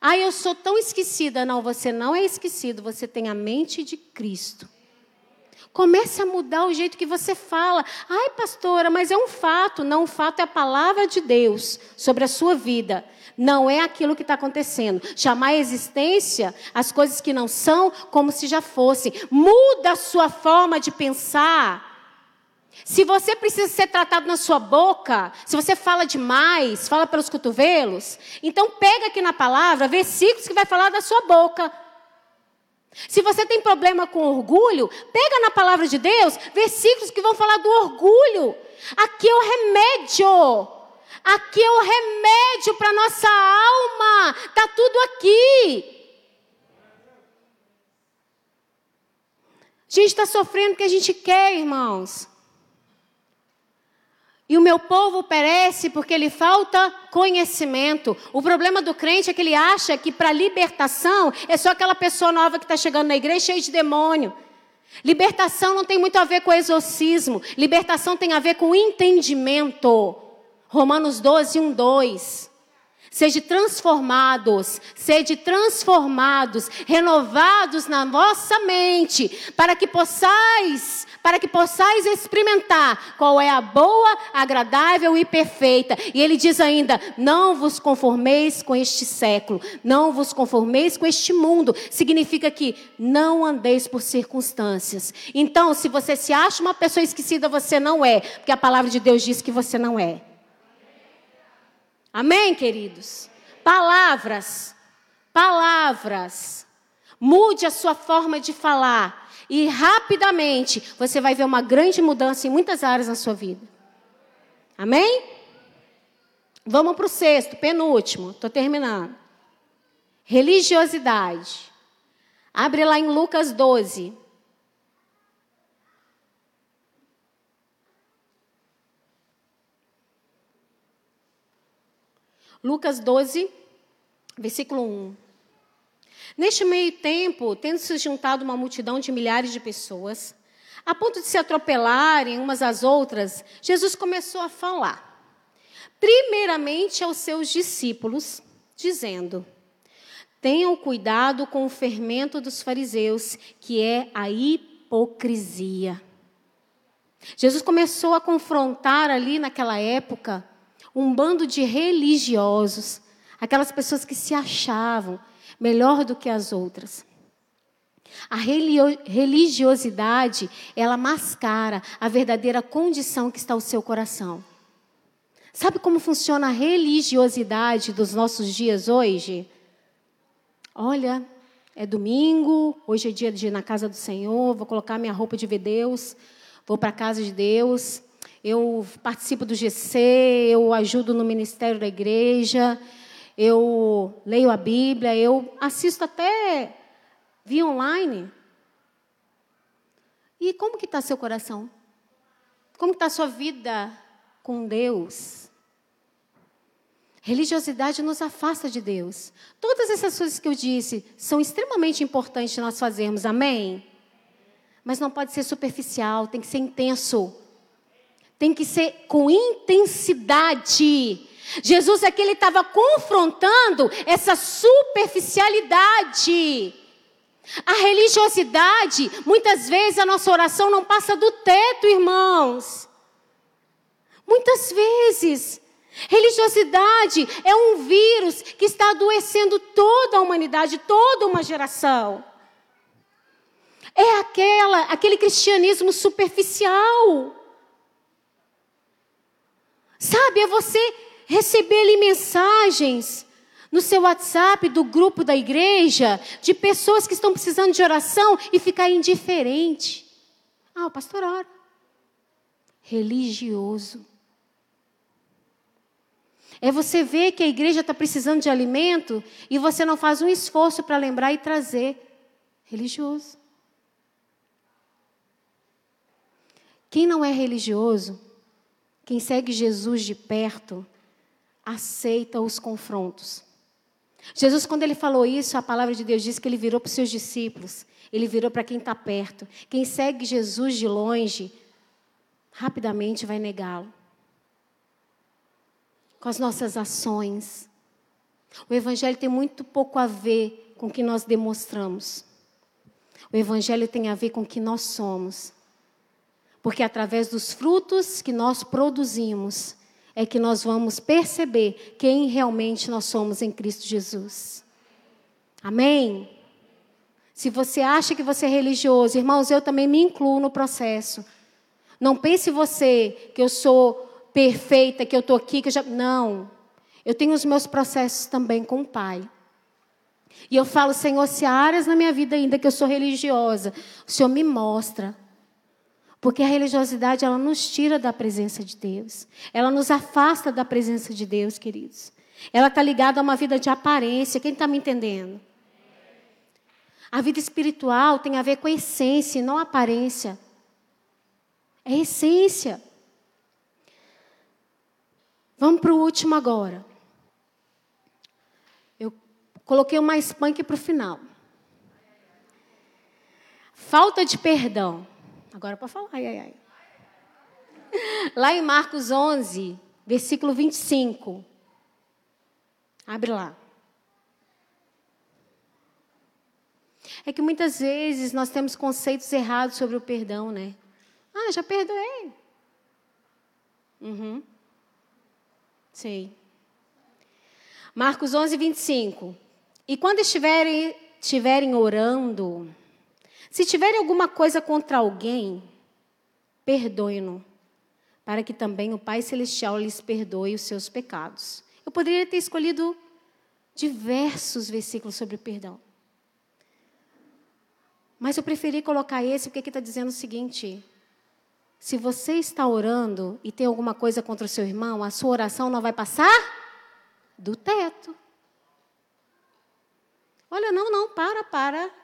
Ah, eu sou tão esquecida. Não, você não é esquecido, você tem a mente de Cristo. Comece a mudar o jeito que você fala. Ai, pastora, mas é um fato. Não, o fato é a palavra de Deus sobre a sua vida. Não é aquilo que está acontecendo. Chamar a existência as coisas que não são como se já fossem. Muda a sua forma de pensar. Se você precisa ser tratado na sua boca, se você fala demais, fala pelos cotovelos, então pega aqui na palavra versículos que vai falar da sua boca. Se você tem problema com orgulho, pega na palavra de Deus versículos que vão falar do orgulho. Aqui é o remédio. Aqui é o remédio para nossa alma. Tá tudo aqui. A gente está sofrendo porque a gente quer, irmãos. E o meu povo perece porque lhe falta conhecimento. O problema do crente é que ele acha que para libertação é só aquela pessoa nova que está chegando na igreja cheia de demônio. Libertação não tem muito a ver com exorcismo. Libertação tem a ver com entendimento. Romanos 12, 1, 2. Sede transformados, sede transformados, renovados na vossa mente, para que possais para que possais experimentar qual é a boa, agradável e perfeita. E ele diz ainda: não vos conformeis com este século, não vos conformeis com este mundo. Significa que não andeis por circunstâncias. Então, se você se acha uma pessoa esquecida, você não é, porque a palavra de Deus diz que você não é. Amém, queridos? Palavras. palavras. Mude a sua forma de falar e rapidamente você vai ver uma grande mudança em muitas áreas na sua vida. Amém? Vamos para o sexto, penúltimo, estou terminando. Religiosidade. Abre lá em Lucas 12. Lucas 12, versículo 1. Neste meio tempo, tendo se juntado uma multidão de milhares de pessoas, a ponto de se atropelarem umas às outras, Jesus começou a falar. Primeiramente aos seus discípulos, dizendo: Tenham cuidado com o fermento dos fariseus, que é a hipocrisia. Jesus começou a confrontar ali naquela época um bando de religiosos, aquelas pessoas que se achavam melhor do que as outras. A religiosidade, ela mascara a verdadeira condição que está o seu coração. Sabe como funciona a religiosidade dos nossos dias hoje? Olha, é domingo, hoje é dia de ir na casa do Senhor, vou colocar minha roupa de ver Deus, vou para a casa de Deus eu participo do GC, eu ajudo no ministério da igreja, eu leio a Bíblia, eu assisto até via online. E como que está seu coração? Como está sua vida com Deus? Religiosidade nos afasta de Deus. Todas essas coisas que eu disse são extremamente importantes nós fazermos, amém? Mas não pode ser superficial, tem que ser intenso tem que ser com intensidade. Jesus aqui ele estava confrontando essa superficialidade. A religiosidade, muitas vezes a nossa oração não passa do teto, irmãos. Muitas vezes. Religiosidade é um vírus que está adoecendo toda a humanidade, toda uma geração. É aquela, aquele cristianismo superficial. Sabe, é você receber ali mensagens no seu WhatsApp do grupo da igreja de pessoas que estão precisando de oração e ficar indiferente. Ah, o pastor ora. Religioso. É você ver que a igreja está precisando de alimento e você não faz um esforço para lembrar e trazer. Religioso. Quem não é religioso quem segue Jesus de perto aceita os confrontos. Jesus, quando ele falou isso, a palavra de Deus diz que ele virou para os seus discípulos, ele virou para quem está perto. Quem segue Jesus de longe, rapidamente vai negá-lo. Com as nossas ações. O Evangelho tem muito pouco a ver com o que nós demonstramos. O Evangelho tem a ver com o que nós somos. Porque através dos frutos que nós produzimos é que nós vamos perceber quem realmente nós somos em Cristo Jesus. Amém? Se você acha que você é religioso, irmãos, eu também me incluo no processo. Não pense você que eu sou perfeita, que eu estou aqui, que eu já. Não. Eu tenho os meus processos também com o Pai. E eu falo, Senhor, se há áreas na minha vida ainda que eu sou religiosa, o Senhor me mostra. Porque a religiosidade, ela nos tira da presença de Deus. Ela nos afasta da presença de Deus, queridos. Ela está ligada a uma vida de aparência. Quem está me entendendo? A vida espiritual tem a ver com a essência, não a aparência. É essência. Vamos para o último agora. Eu coloquei o mais punk para o final. Falta de perdão. Agora para falar, ai, ai, ai. Lá em Marcos 11, versículo 25. Abre lá. É que muitas vezes nós temos conceitos errados sobre o perdão, né? Ah, já perdoei. Uhum. Sei. Marcos 11, 25. E quando estiverem, estiverem orando, se tiverem alguma coisa contra alguém, perdoe-no, para que também o Pai Celestial lhes perdoe os seus pecados. Eu poderia ter escolhido diversos versículos sobre perdão. Mas eu preferi colocar esse porque aqui está dizendo o seguinte: se você está orando e tem alguma coisa contra o seu irmão, a sua oração não vai passar do teto. Olha, não, não, para, para.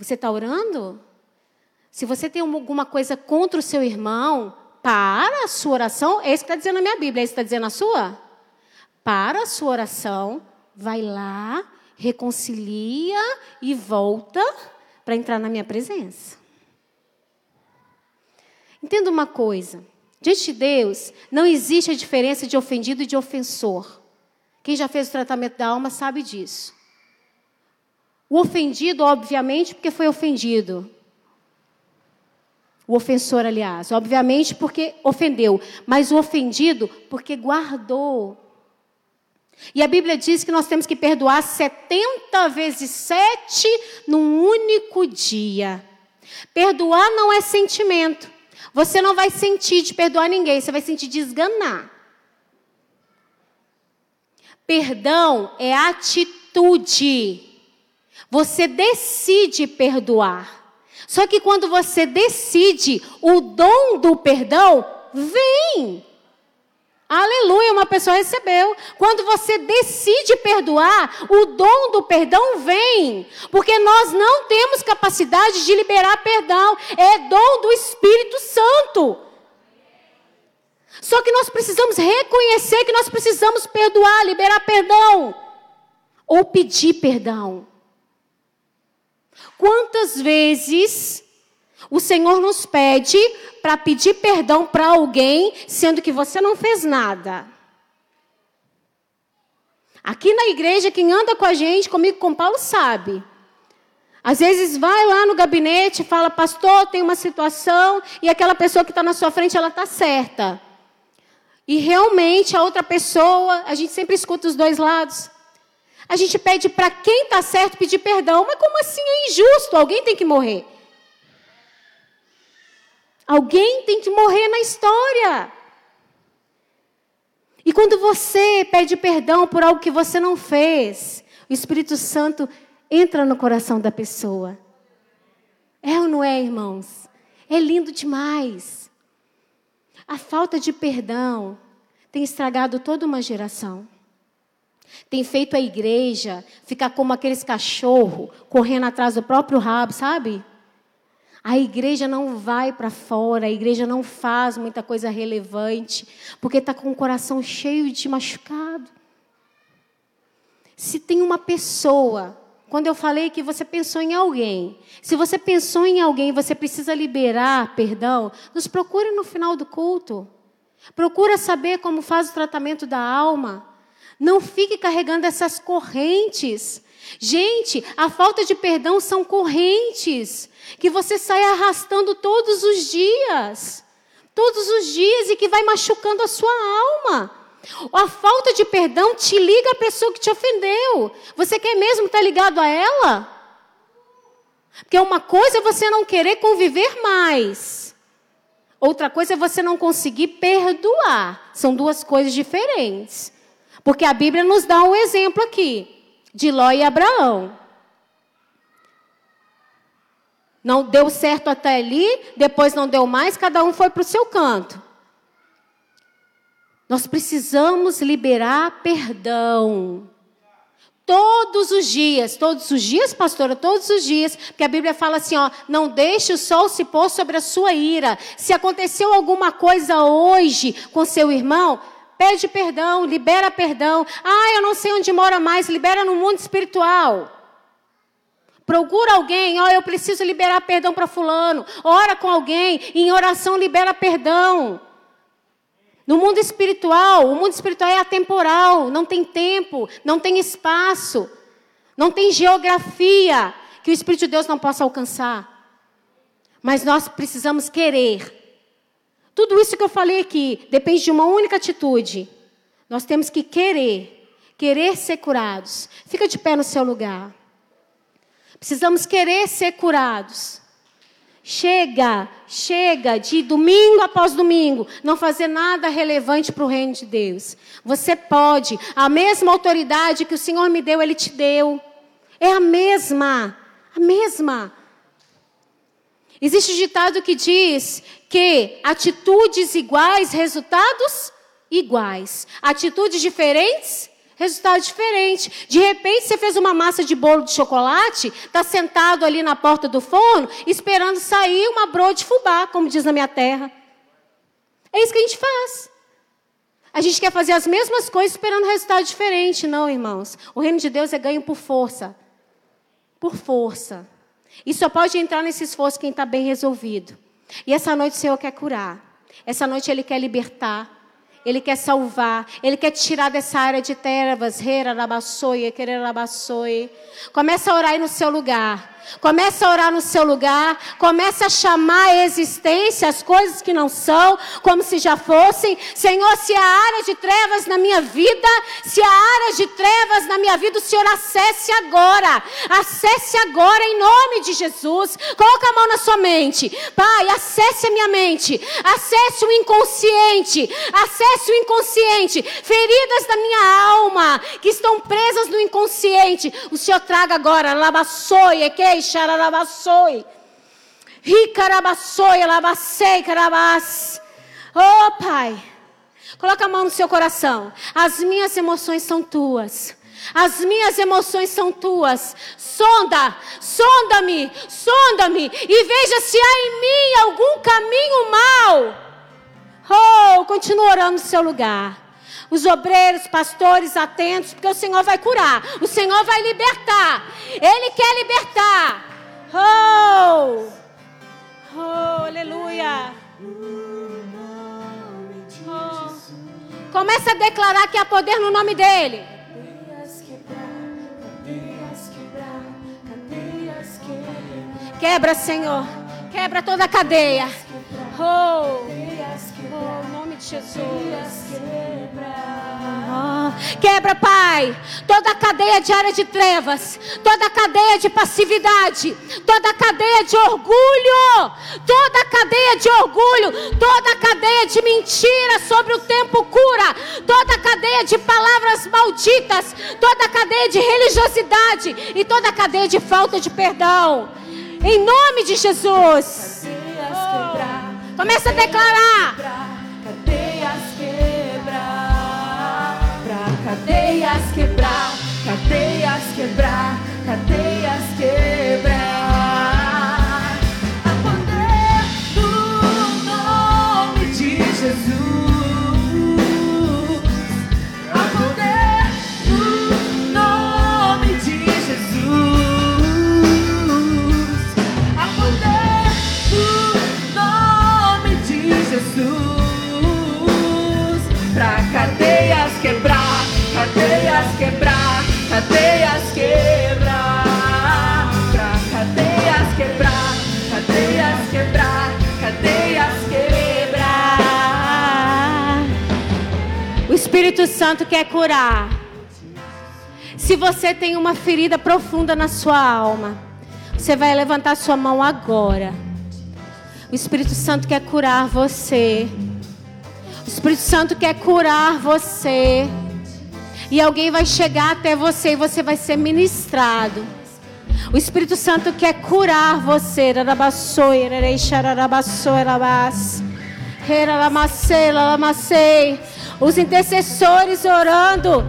Você está orando? Se você tem alguma coisa contra o seu irmão, para a sua oração. É isso que está dizendo na minha Bíblia, é isso que está dizendo na sua? Para a sua oração, vai lá, reconcilia e volta para entrar na minha presença. Entenda uma coisa: diante de Deus, não existe a diferença de ofendido e de ofensor. Quem já fez o tratamento da alma sabe disso. O ofendido, obviamente, porque foi ofendido. O ofensor, aliás, obviamente, porque ofendeu. Mas o ofendido, porque guardou. E a Bíblia diz que nós temos que perdoar 70 vezes 7 num único dia. Perdoar não é sentimento. Você não vai sentir de perdoar ninguém, você vai sentir de esganar. Perdão é atitude. Você decide perdoar. Só que quando você decide, o dom do perdão vem. Aleluia, uma pessoa recebeu. Quando você decide perdoar, o dom do perdão vem. Porque nós não temos capacidade de liberar perdão. É dom do Espírito Santo. Só que nós precisamos reconhecer que nós precisamos perdoar, liberar perdão. Ou pedir perdão. Quantas vezes o Senhor nos pede para pedir perdão para alguém, sendo que você não fez nada. Aqui na igreja, quem anda com a gente, comigo com Paulo, sabe. Às vezes vai lá no gabinete fala, pastor, tem uma situação, e aquela pessoa que está na sua frente, ela está certa. E realmente a outra pessoa, a gente sempre escuta os dois lados. A gente pede para quem está certo pedir perdão, mas como assim é injusto? Alguém tem que morrer. Alguém tem que morrer na história. E quando você pede perdão por algo que você não fez, o Espírito Santo entra no coração da pessoa. É ou não é, irmãos? É lindo demais. A falta de perdão tem estragado toda uma geração. Tem feito a igreja ficar como aqueles cachorros correndo atrás do próprio rabo, sabe? A igreja não vai para fora, a igreja não faz muita coisa relevante, porque está com o coração cheio de machucado. Se tem uma pessoa, quando eu falei que você pensou em alguém, se você pensou em alguém, você precisa liberar perdão, nos procure no final do culto. Procura saber como faz o tratamento da alma. Não fique carregando essas correntes. Gente, a falta de perdão são correntes que você sai arrastando todos os dias. Todos os dias e que vai machucando a sua alma. A falta de perdão te liga à pessoa que te ofendeu. Você quer mesmo estar ligado a ela? Porque uma coisa é você não querer conviver mais. Outra coisa é você não conseguir perdoar. São duas coisas diferentes. Porque a Bíblia nos dá um exemplo aqui de Ló e Abraão. Não deu certo até ali, depois não deu mais, cada um foi para o seu canto. Nós precisamos liberar perdão. Todos os dias, todos os dias, pastora, todos os dias, porque a Bíblia fala assim, ó, não deixe o sol se pôr sobre a sua ira. Se aconteceu alguma coisa hoje com seu irmão, pede perdão, libera perdão. Ah, eu não sei onde mora mais, libera no mundo espiritual. Procura alguém, ó, oh, eu preciso liberar perdão para fulano. Ora com alguém, em oração libera perdão. No mundo espiritual, o mundo espiritual é atemporal, não tem tempo, não tem espaço, não tem geografia que o Espírito de Deus não possa alcançar. Mas nós precisamos querer. Tudo isso que eu falei aqui depende de uma única atitude. Nós temos que querer, querer ser curados. Fica de pé no seu lugar. Precisamos querer ser curados. Chega, chega de domingo após domingo não fazer nada relevante para o reino de Deus. Você pode, a mesma autoridade que o Senhor me deu, Ele te deu. É a mesma, a mesma. Existe um ditado que diz que atitudes iguais, resultados iguais. Atitudes diferentes, resultado diferente. De repente, você fez uma massa de bolo de chocolate, está sentado ali na porta do forno, esperando sair uma broa de fubá, como diz na minha terra. É isso que a gente faz. A gente quer fazer as mesmas coisas esperando resultado diferente. Não, irmãos. O reino de Deus é ganho por força. Por força. E só pode entrar nesse esforço quem está bem resolvido. E essa noite o Senhor quer curar. Essa noite Ele quer libertar. Ele quer salvar. Ele quer tirar dessa área de trevas. Começa a orar aí no seu lugar. Começa a orar no seu lugar, começa a chamar a existência as coisas que não são, como se já fossem. Senhor, se há área de trevas na minha vida, se há área de trevas na minha vida, o Senhor acesse agora. Acesse agora em nome de Jesus. Coloca a mão na sua mente. Pai, acesse a minha mente. Acesse o inconsciente. Acesse o inconsciente. Feridas da minha alma que estão presas no inconsciente. O Senhor traga agora. Labassoie, que xararabassoi. Ricarabassoi, alabacei, carabás. Oh, Pai. Coloca a mão no seu coração. As minhas emoções são tuas. As minhas emoções são tuas. Sonda, sonda-me, sonda-me e veja se há em mim algum caminho mau. Oh, continua orando no seu lugar. Os obreiros, pastores, atentos, porque o Senhor vai curar, o Senhor vai libertar. Ele quer libertar. Oh! Oh, aleluia. Oh. Começa a declarar que há poder no nome dele. Quebra, Senhor. Quebra toda a cadeia. Oh, Jesus. Quebra, Pai, toda a cadeia de área de trevas, toda a cadeia de passividade, toda a cadeia de orgulho, toda a cadeia de orgulho, toda a cadeia de mentira sobre o tempo cura, toda a cadeia de palavras malditas, toda a cadeia de religiosidade e toda a cadeia de falta de perdão. Em nome de Jesus. Começa a declarar. Cadeias quebrar, cadeias quebrar, cadeias quebrar. Curar. Se você tem uma ferida profunda na sua alma, você vai levantar sua mão agora. O Espírito Santo quer curar você. O Espírito Santo quer curar você. E alguém vai chegar até você e você vai ser ministrado. O Espírito Santo quer curar você. Os intercessores orando,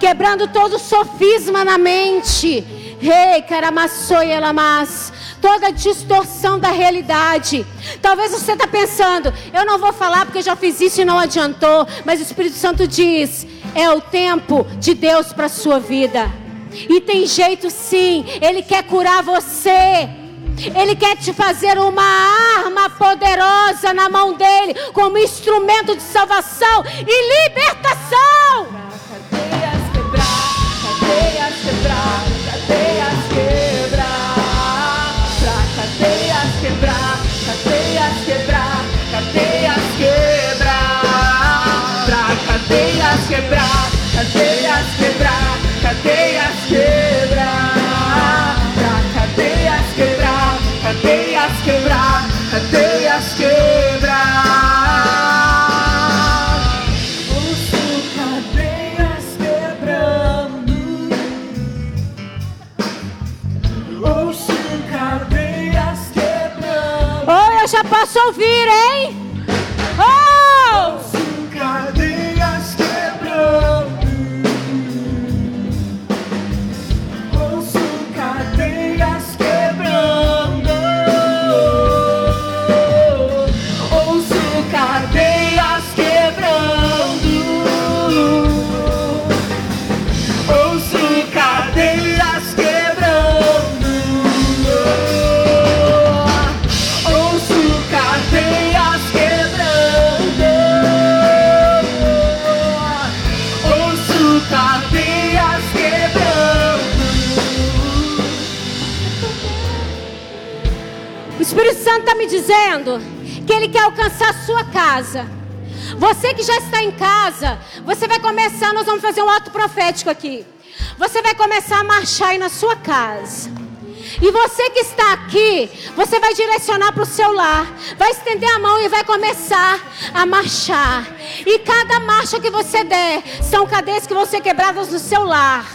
quebrando todo sofisma na mente. Rei, caramaçoelamas toda distorção da realidade. Talvez você está pensando, eu não vou falar porque já fiz isso e não adiantou. Mas o Espírito Santo diz: é o tempo de Deus para a sua vida. E tem jeito sim, Ele quer curar você. Ele quer te fazer uma arma poderosa na mão dele, como instrumento de salvação e libertação. Cadeias quebrar, cadeias quebrar, cadeias quebrar. Cadeias quebrar, cadeias posso ouvir, hein? Dizendo que Ele quer alcançar a sua casa. Você que já está em casa, você vai começar, nós vamos fazer um ato profético aqui. Você vai começar a marchar aí na sua casa. E você que está aqui, você vai direcionar para o seu lar, vai estender a mão e vai começar a marchar. E cada marcha que você der, são cadeias que vão ser quebradas no seu lar.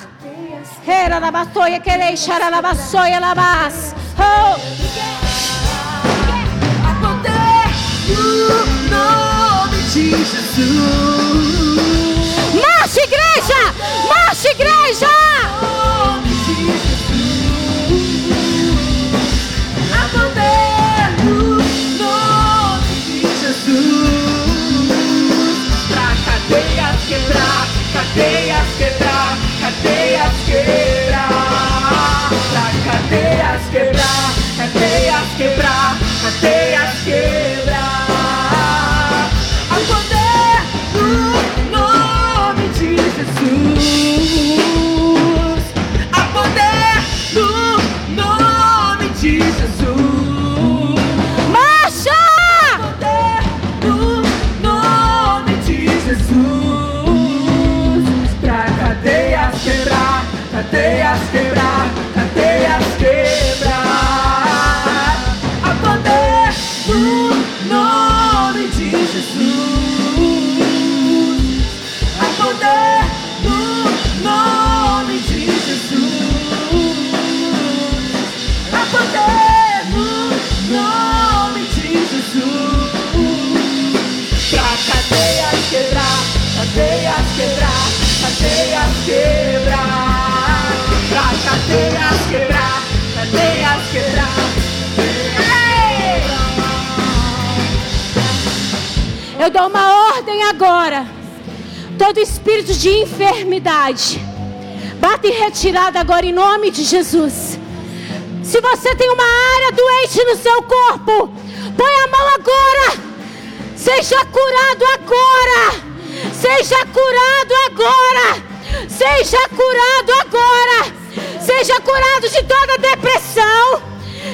Oh. No nome de Jesus. Marcha, igreja! Marcha, igreja! Nome de Jesus. Há poder no nome de Jesus. Pra cadeias quebrar, cadeias quebrar, cadeias quebrar. Pra cadeias quebrar, cadeias quebrar, cadeias quebrar. Pra cadeias quebrar, cadeias quebrar. Eu dou uma ordem agora. Todo espírito de enfermidade, bata em retirada agora em nome de Jesus. Se você tem uma área doente no seu corpo, põe a mão agora. Seja curado agora. Seja curado agora. Seja curado agora. Seja curado de toda depressão.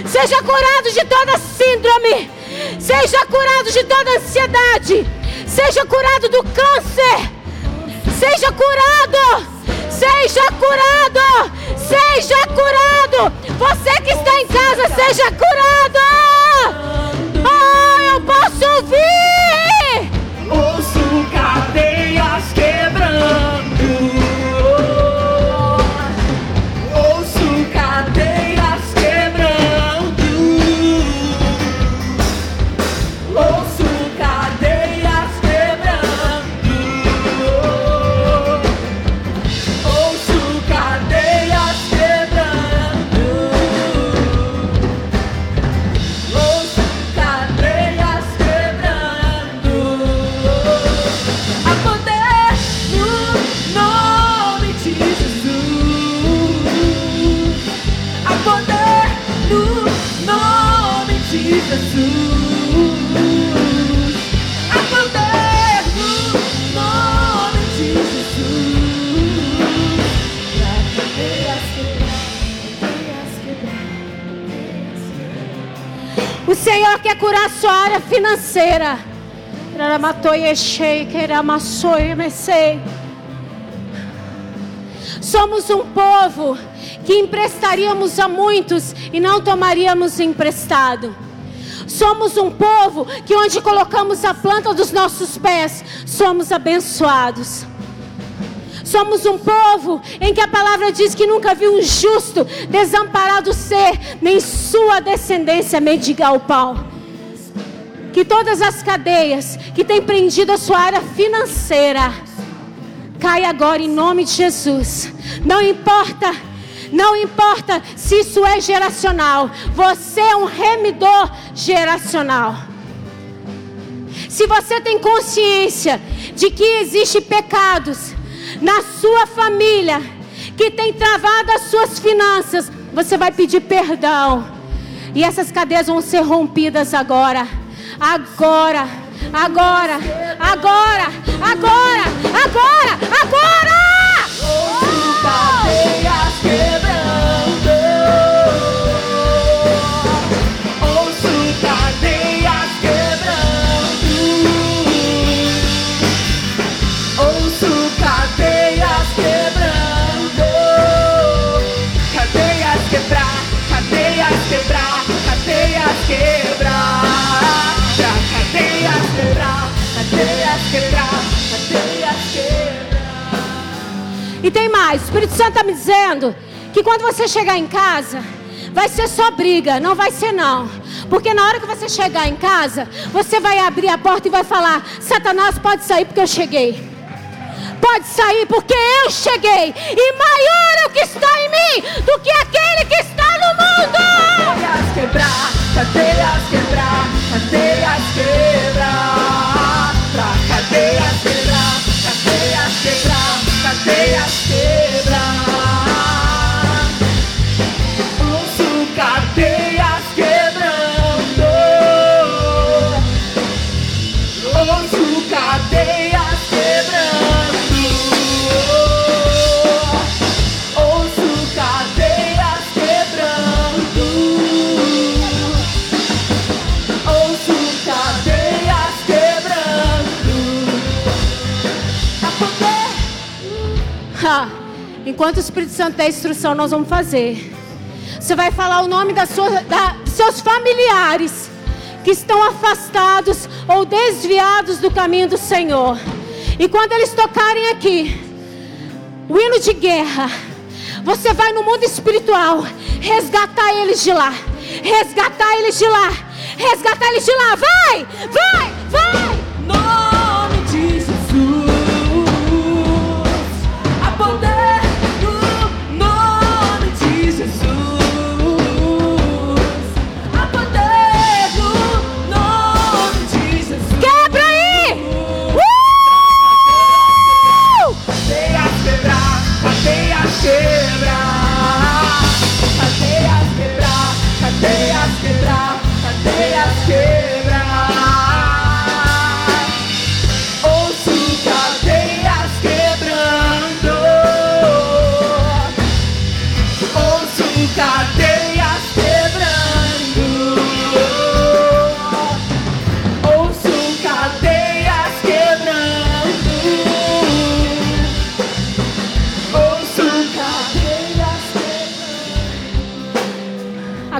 Seja curado de toda síndrome. Seja curado de toda ansiedade. Seja curado do câncer. Seja curado. Seja curado. Seja curado. Você que está em casa, seja curado. Oh, eu posso ouvir. Quebrando. Curar a sua área financeira. Somos um povo que emprestaríamos a muitos e não tomaríamos emprestado. Somos um povo que onde colocamos a planta dos nossos pés, somos abençoados. Somos um povo em que a palavra diz que nunca viu um justo desamparado ser, nem sua descendência mendigar o pau. Que todas as cadeias que têm prendido a sua área financeira caia agora em nome de Jesus. Não importa, não importa se isso é geracional. Você é um remidor geracional. Se você tem consciência de que existe pecados na sua família que tem travado as suas finanças, você vai pedir perdão. E essas cadeias vão ser rompidas agora. Agora. Agora. Agora. Agora. Agora. Agora. Ouço cadeias. E tem mais. O Espírito Santo está me dizendo que quando você chegar em casa, vai ser só briga, não vai ser não. Porque na hora que você chegar em casa, você vai abrir a porta e vai falar: Satanás pode sair porque eu cheguei. Pode sair porque eu cheguei. E maior é o que está em mim do que aquele que está no mundo. Cadeias quebrar, cadeias quebrar, cadeias quebrar. Achei, achei. Enquanto o Espírito Santo der instrução, nós vamos fazer. Você vai falar o nome da sua, da, dos seus familiares que estão afastados ou desviados do caminho do Senhor. E quando eles tocarem aqui, o hino de guerra, você vai no mundo espiritual resgatar eles de lá. Resgatar eles de lá. Resgatar eles de lá. Vai! Vai! Vai!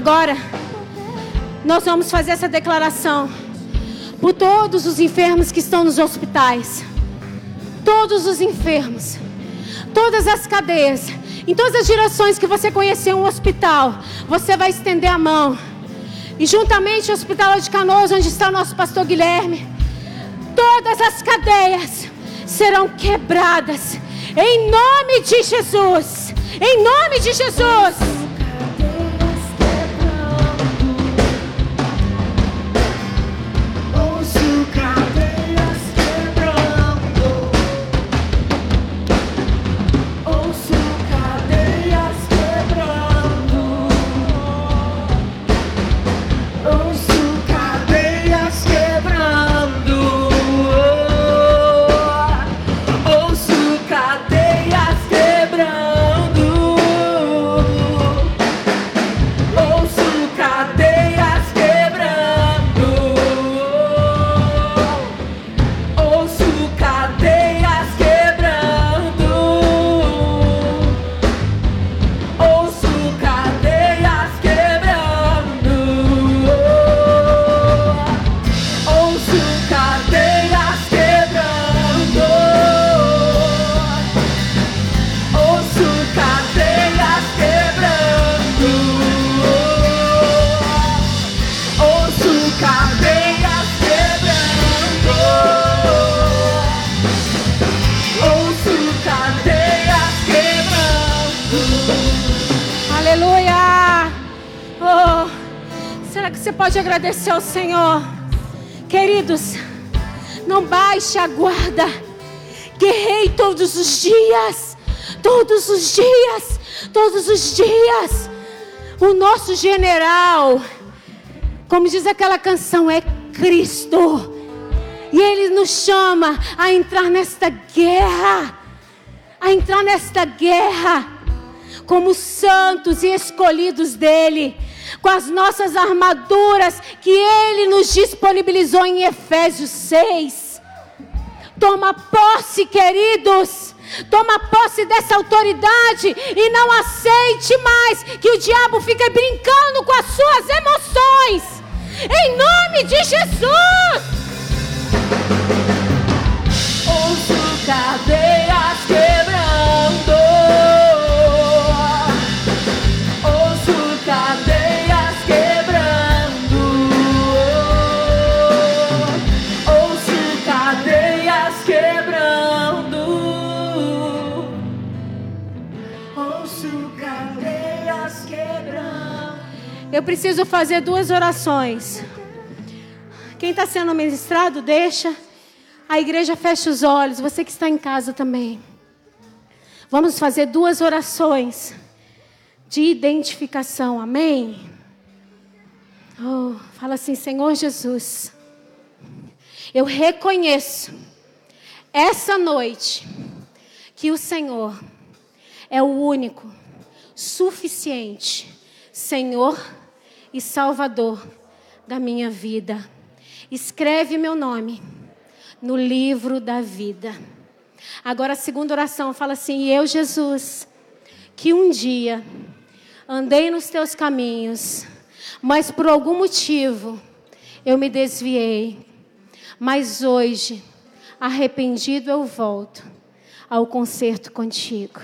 Agora, nós vamos fazer essa declaração por todos os enfermos que estão nos hospitais. Todos os enfermos. Todas as cadeias. Em todas as direções que você conhecer um hospital, você vai estender a mão. E juntamente ao Hospital de Canoas, onde está o nosso pastor Guilherme, todas as cadeias serão quebradas. Em nome de Jesus. Em nome de Jesus. O nosso general, como diz aquela canção, é Cristo. E Ele nos chama a entrar nesta guerra. A entrar nesta guerra como santos e escolhidos dele, com as nossas armaduras que ele nos disponibilizou em Efésios 6. Toma posse, queridos. Toma posse dessa autoridade e não aceite mais que o diabo fique brincando com as suas emoções. Em nome de Jesus. Ouço cadeias. Eu preciso fazer duas orações. Quem está sendo ministrado, deixa. A igreja fecha os olhos. Você que está em casa também. Vamos fazer duas orações de identificação. Amém? Oh, fala assim, Senhor Jesus. Eu reconheço essa noite que o Senhor é o único, suficiente Senhor e Salvador da minha vida. Escreve meu nome no livro da vida. Agora a segunda oração fala assim: Eu, Jesus, que um dia andei nos teus caminhos, mas por algum motivo eu me desviei. Mas hoje, arrependido, eu volto ao concerto contigo.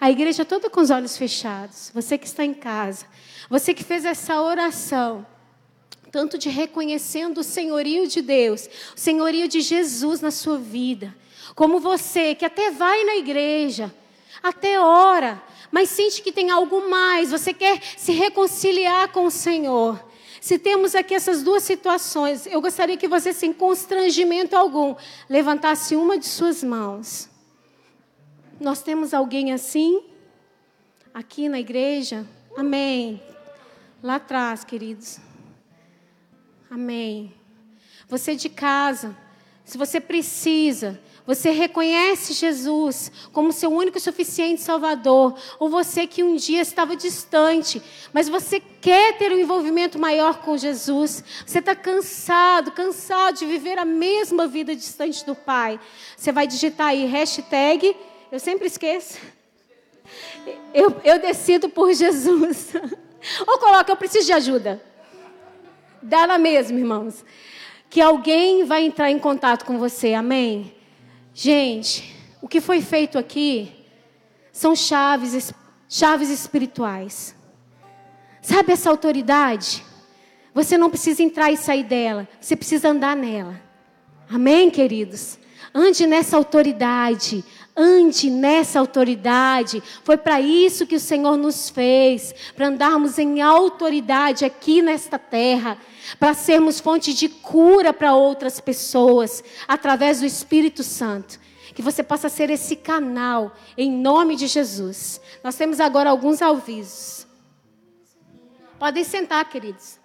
A igreja toda com os olhos fechados. Você que está em casa, você que fez essa oração, tanto de reconhecendo o senhorio de Deus, o senhorio de Jesus na sua vida, como você que até vai na igreja, até ora, mas sente que tem algo mais, você quer se reconciliar com o Senhor. Se temos aqui essas duas situações, eu gostaria que você, sem constrangimento algum, levantasse uma de suas mãos. Nós temos alguém assim? Aqui na igreja? Amém. Lá atrás, queridos. Amém. Você de casa, se você precisa, você reconhece Jesus como seu único e suficiente Salvador, ou você que um dia estava distante, mas você quer ter um envolvimento maior com Jesus, você está cansado, cansado de viver a mesma vida distante do Pai, você vai digitar aí hashtag eu sempre esqueço. Eu, eu decido por Jesus. Ou coloca, eu preciso de ajuda. Dá lá mesmo, irmãos. Que alguém vai entrar em contato com você, amém? Gente, o que foi feito aqui são chaves, chaves espirituais. Sabe essa autoridade? Você não precisa entrar e sair dela, você precisa andar nela. Amém, queridos? Ande nessa autoridade, ande nessa autoridade. Foi para isso que o Senhor nos fez, para andarmos em autoridade aqui nesta terra, para sermos fonte de cura para outras pessoas, através do Espírito Santo. Que você possa ser esse canal, em nome de Jesus. Nós temos agora alguns avisos. Podem sentar, queridos.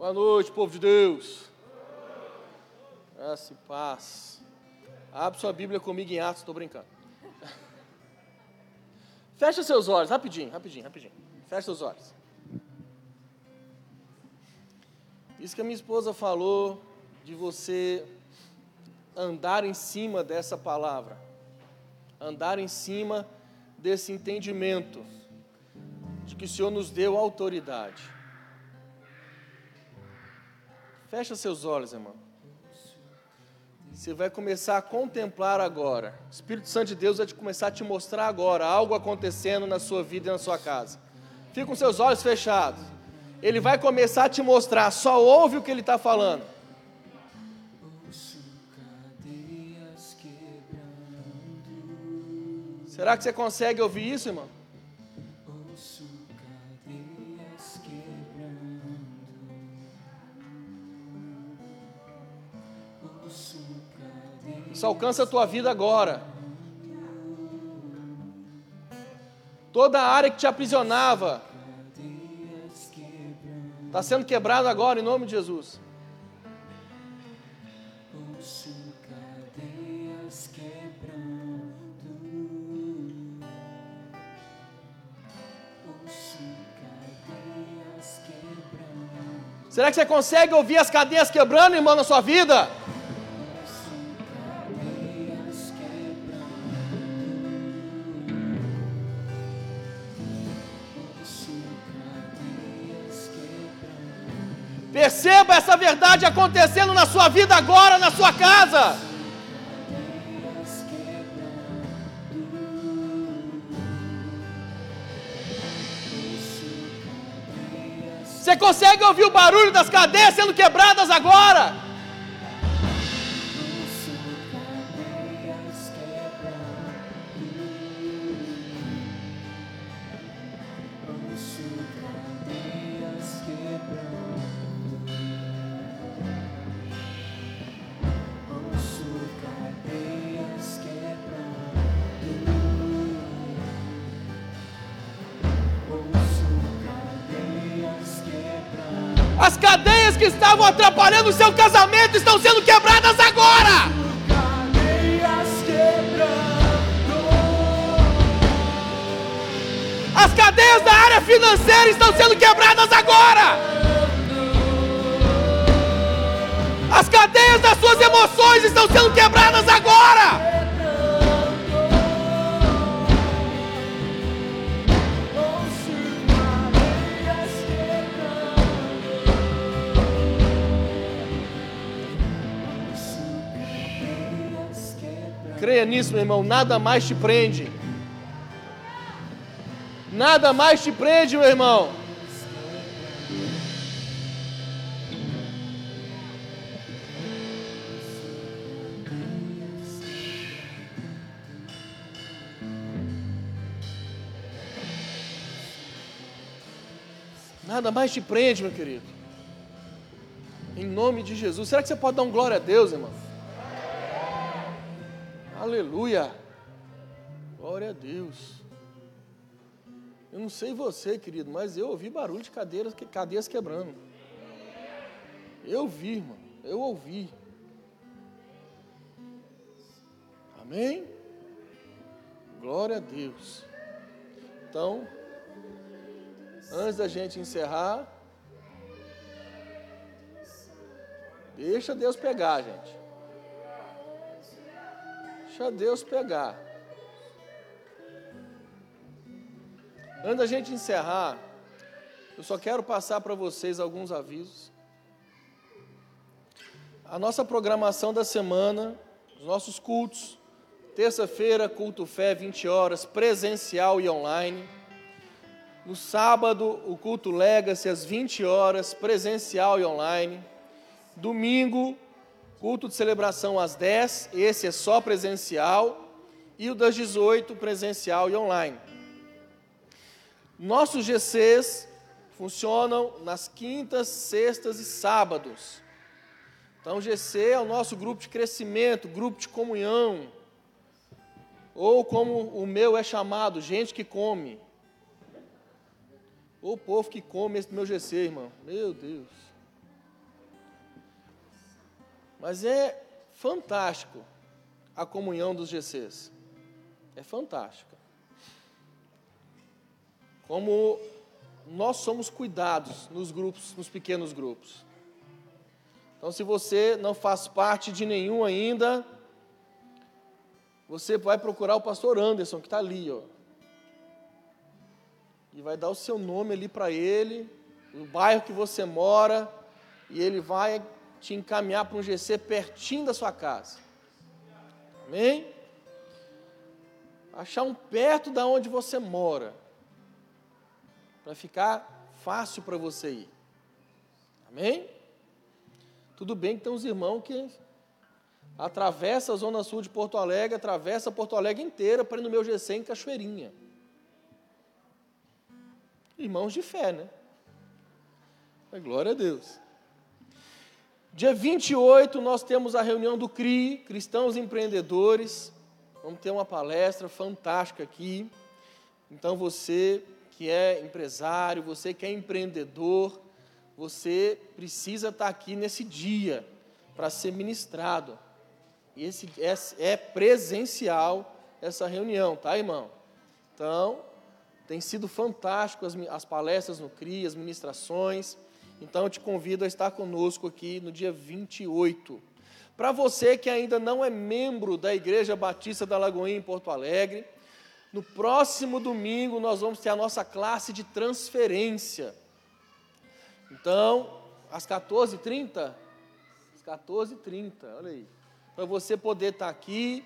Boa noite, povo de Deus. Graça e paz. Abre sua Bíblia comigo em Atos, estou brincando. Fecha seus olhos, rapidinho, rapidinho, rapidinho. Fecha seus olhos. Isso que a minha esposa falou de você andar em cima dessa palavra, andar em cima desse entendimento de que o Senhor nos deu autoridade. Fecha seus olhos, irmão. Você vai começar a contemplar agora. O Espírito Santo de Deus vai te começar a te mostrar agora algo acontecendo na sua vida e na sua casa. Fica com seus olhos fechados. Ele vai começar a te mostrar. Só ouve o que ele está falando. Será que você consegue ouvir isso, irmão? Isso alcança a tua vida agora. Toda a área que te aprisionava está sendo quebrada agora em nome de Jesus. Será que você consegue ouvir as cadeias quebrando, irmão, na sua vida? Perceba essa verdade acontecendo na sua vida agora, na sua casa. Você consegue ouvir o barulho das cadeias sendo quebradas agora? Que estavam atrapalhando o seu casamento estão sendo quebradas agora. As cadeias da área financeira estão sendo quebradas agora. As cadeias das suas emoções estão sendo quebradas agora. Nisso, meu irmão, nada mais te prende. Nada mais te prende, meu irmão. Nada mais te prende, meu querido. Em nome de Jesus. Será que você pode dar um glória a Deus, irmão? Aleluia. Glória a Deus. Eu não sei você, querido, mas eu ouvi barulho de cadeiras, cadeias quebrando. Eu vi, irmão. Eu ouvi. Amém? Glória a Deus. Então, antes da gente encerrar, deixa Deus pegar, gente. Deixa Deus pegar. Antes da gente encerrar, eu só quero passar para vocês alguns avisos. A nossa programação da semana, os nossos cultos, terça-feira, culto fé, 20 horas, presencial e online. No sábado, o culto Legacy, às 20 horas, presencial e online. Domingo, culto de celebração às 10, esse é só presencial. E o das 18, presencial e online. Nossos GCs funcionam nas quintas, sextas e sábados. Então, GC é o nosso grupo de crescimento, grupo de comunhão. Ou como o meu é chamado, gente que come. O povo que come esse meu GC, irmão. Meu Deus. Mas é fantástico a comunhão dos GCs. É fantástica. Como nós somos cuidados nos grupos, nos pequenos grupos. Então, se você não faz parte de nenhum ainda, você vai procurar o pastor Anderson, que está ali, ó. E vai dar o seu nome ali para ele, o bairro que você mora, e ele vai te encaminhar para um GC pertinho da sua casa. Amém? Achar um perto da onde você mora, para ficar fácil para você ir. Amém? Tudo bem que tem uns irmãos que atravessa a zona sul de Porto Alegre, atravessa Porto Alegre inteira para ir no meu GC em Cachoeirinha. Irmãos de fé, né? Glória a Deus. Dia 28 nós temos a reunião do CRI, Cristãos Empreendedores. Vamos ter uma palestra fantástica aqui. Então você que é empresário, você que é empreendedor, você precisa estar aqui nesse dia para ser ministrado. E esse é, presencial essa reunião, tá, irmão? Então, tem sido fantástico as, as palestras no CRI, as ministrações. Então, eu te convido a estar conosco aqui no dia 28. Para você que ainda não é membro da Igreja Batista da Lagoinha em Porto Alegre, no próximo domingo nós vamos ter a nossa classe de transferência. Então, às 14h30, às 14h30, olha aí, para você poder estar aqui,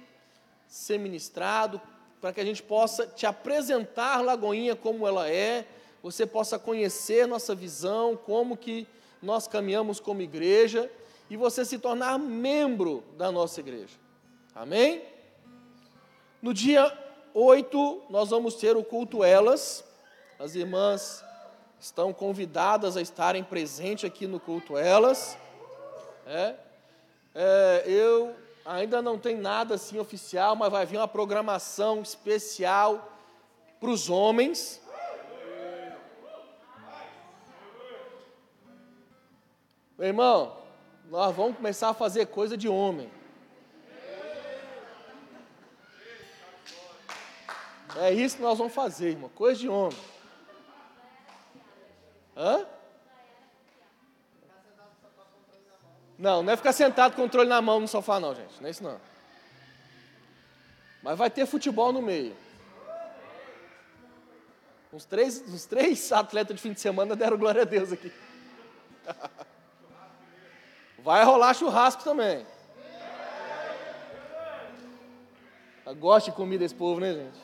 ser ministrado, para que a gente possa te apresentar Lagoinha como ela é, você possa conhecer nossa visão, como que nós caminhamos como igreja e você se tornar membro da nossa igreja. Amém? No dia 8, nós vamos ter o culto Elas. As irmãs estão convidadas a estarem presentes aqui no culto Elas. É, é, eu ainda não tenho nada assim oficial, mas vai vir uma programação especial para os homens. Meu irmão, nós vamos começar a fazer coisa de homem. É isso que nós vamos fazer, irmão. Coisa de homem. Hã? Não, não é ficar sentado com o controle na mão no sofá, não, gente. Não é isso, não. Mas vai ter futebol no meio. Uns três, uns três atletas de fim de semana deram glória a Deus aqui. Vai rolar churrasco também. Gosta de comida esse povo, né, gente?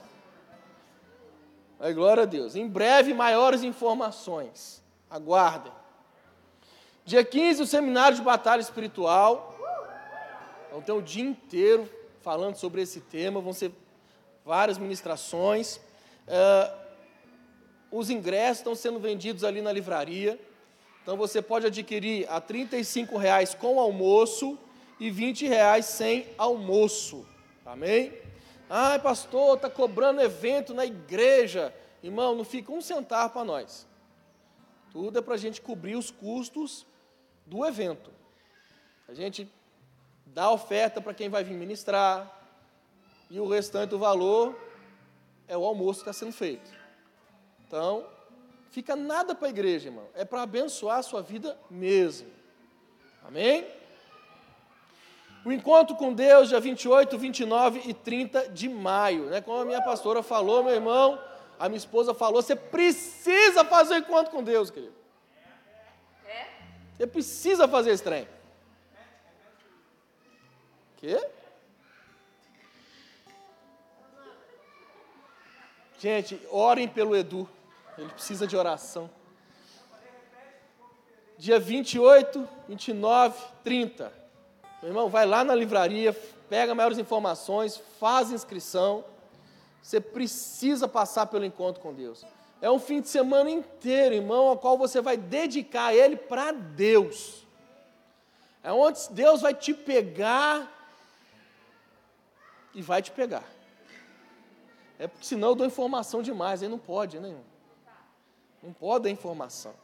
Ai, glória a Deus. Em breve, maiores informações. Aguardem. Dia 15, o seminário de batalha espiritual. Vão ter o dia inteiro falando sobre esse tema. Vão ser várias ministrações. Uh, os ingressos estão sendo vendidos ali na livraria. Então você pode adquirir a R$ reais com almoço e R$ reais sem almoço. Amém? Ai, pastor, está cobrando evento na igreja. Irmão, não fica um centavo para nós. Tudo é para a gente cobrir os custos do evento. A gente dá oferta para quem vai vir ministrar, e o restante do valor é o almoço que está sendo feito. Então, fica nada para a igreja, irmão. É para abençoar a sua vida mesmo. Amém? O encontro com Deus, dia 28, 29 e 30 de maio. Né? Como a minha pastora falou, meu irmão, a minha esposa falou, você precisa fazer o encontro com Deus, querido. Você precisa fazer esse trem. Quê? Gente, orem pelo Edu. Ele precisa de oração. Dia 28, 29, 30. Meu irmão, vai lá na livraria, pega maiores informações, faz inscrição. Você precisa passar pelo encontro com Deus. É um fim de semana inteiro, irmão, ao qual você vai dedicar ele para Deus. É onde Deus vai te pegar e vai te pegar. É porque senão eu dou informação demais, aí não pode, né? Irmão? Não pode dar informação.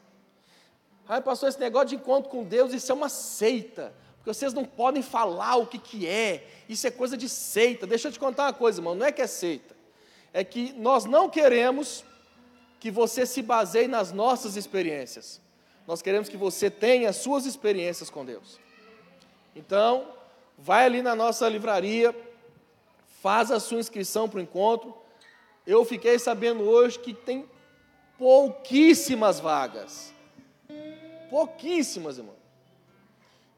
Ai, pastor, esse negócio de encontro com Deus, isso é uma seita. Porque vocês não podem falar o que, que é. Isso é coisa de seita. Deixa eu te contar uma coisa, irmão. Não é que é seita. É que nós não queremos que você se baseie nas nossas experiências. Nós queremos que você tenha as suas experiências com Deus. Então, vai ali na nossa livraria, faz a sua inscrição para o encontro. Eu fiquei sabendo hoje que tem pouquíssimas vagas. Pouquíssimas, irmão.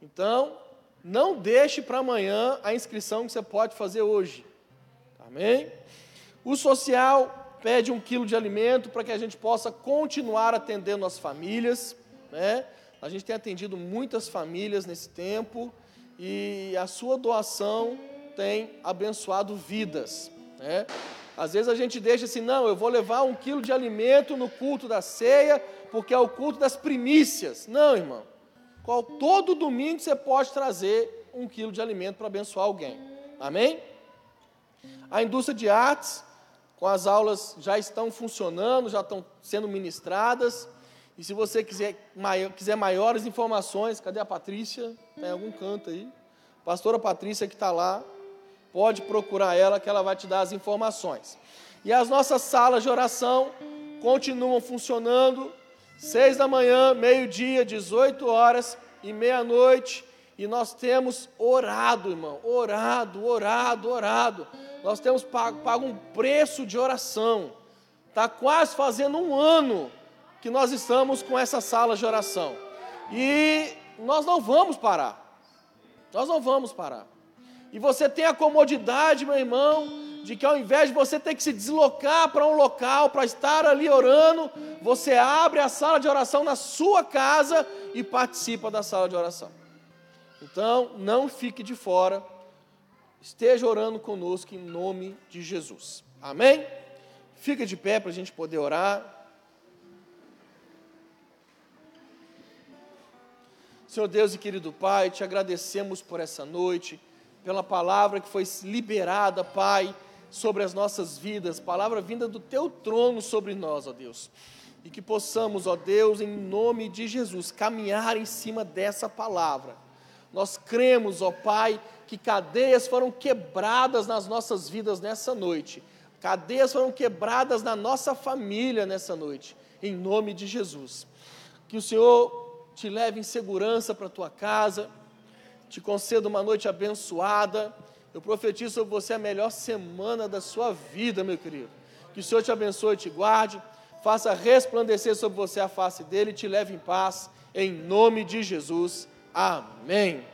Então, não deixe para amanhã a inscrição que você pode fazer hoje. Amém? O social pede um quilo de alimento para que a gente possa continuar atendendo as famílias. Né? A gente tem atendido muitas famílias nesse tempo e a sua doação tem abençoado vidas. Né? Às vezes a gente deixa assim, não, eu vou levar um quilo de alimento no culto da ceia, porque é o culto das primícias. Não, irmão. Qual, todo domingo você pode trazer um quilo de alimento para abençoar alguém. Amém? A indústria de artes, com as aulas já estão funcionando, já estão sendo ministradas. E se você quiser, quiser maiores informações, cadê a Patrícia? Tem algum canto aí? Pastora Patrícia que está lá, pode procurar ela que ela vai te dar as informações. E as nossas salas de oração continuam funcionando, seis da manhã, meio-dia, 18 horas e meia-noite, e nós temos orado, irmão, orado, orado, orado. Nós temos pago, pago um preço de oração. Está quase fazendo um ano que nós estamos com essa sala de oração. E nós não vamos parar. Nós não vamos parar. E você tem a comodidade, meu irmão, de que ao invés de você ter que se deslocar para um local para estar ali orando, você abre a sala de oração na sua casa e participa da sala de oração. Então, não fique de fora, esteja orando conosco em nome de Jesus. Amém? Fica de pé para a gente poder orar. Senhor Deus e querido Pai, te agradecemos por essa noite, pela palavra que foi liberada, Pai, sobre as nossas vidas, palavra vinda do teu trono sobre nós, ó Deus. E que possamos, ó Deus, em nome de Jesus, caminhar em cima dessa palavra. Nós cremos, ó Pai, que cadeias foram quebradas nas nossas vidas nessa noite. Cadeias foram quebradas na nossa família nessa noite, em nome de Jesus. Que o Senhor te leve em segurança para a tua casa, te conceda uma noite abençoada. Eu profetizo sobre você a melhor semana da sua vida, meu querido. Que o Senhor te abençoe e te guarde, faça resplandecer sobre você a face dele e te leve em paz, em nome de Jesus. Amém.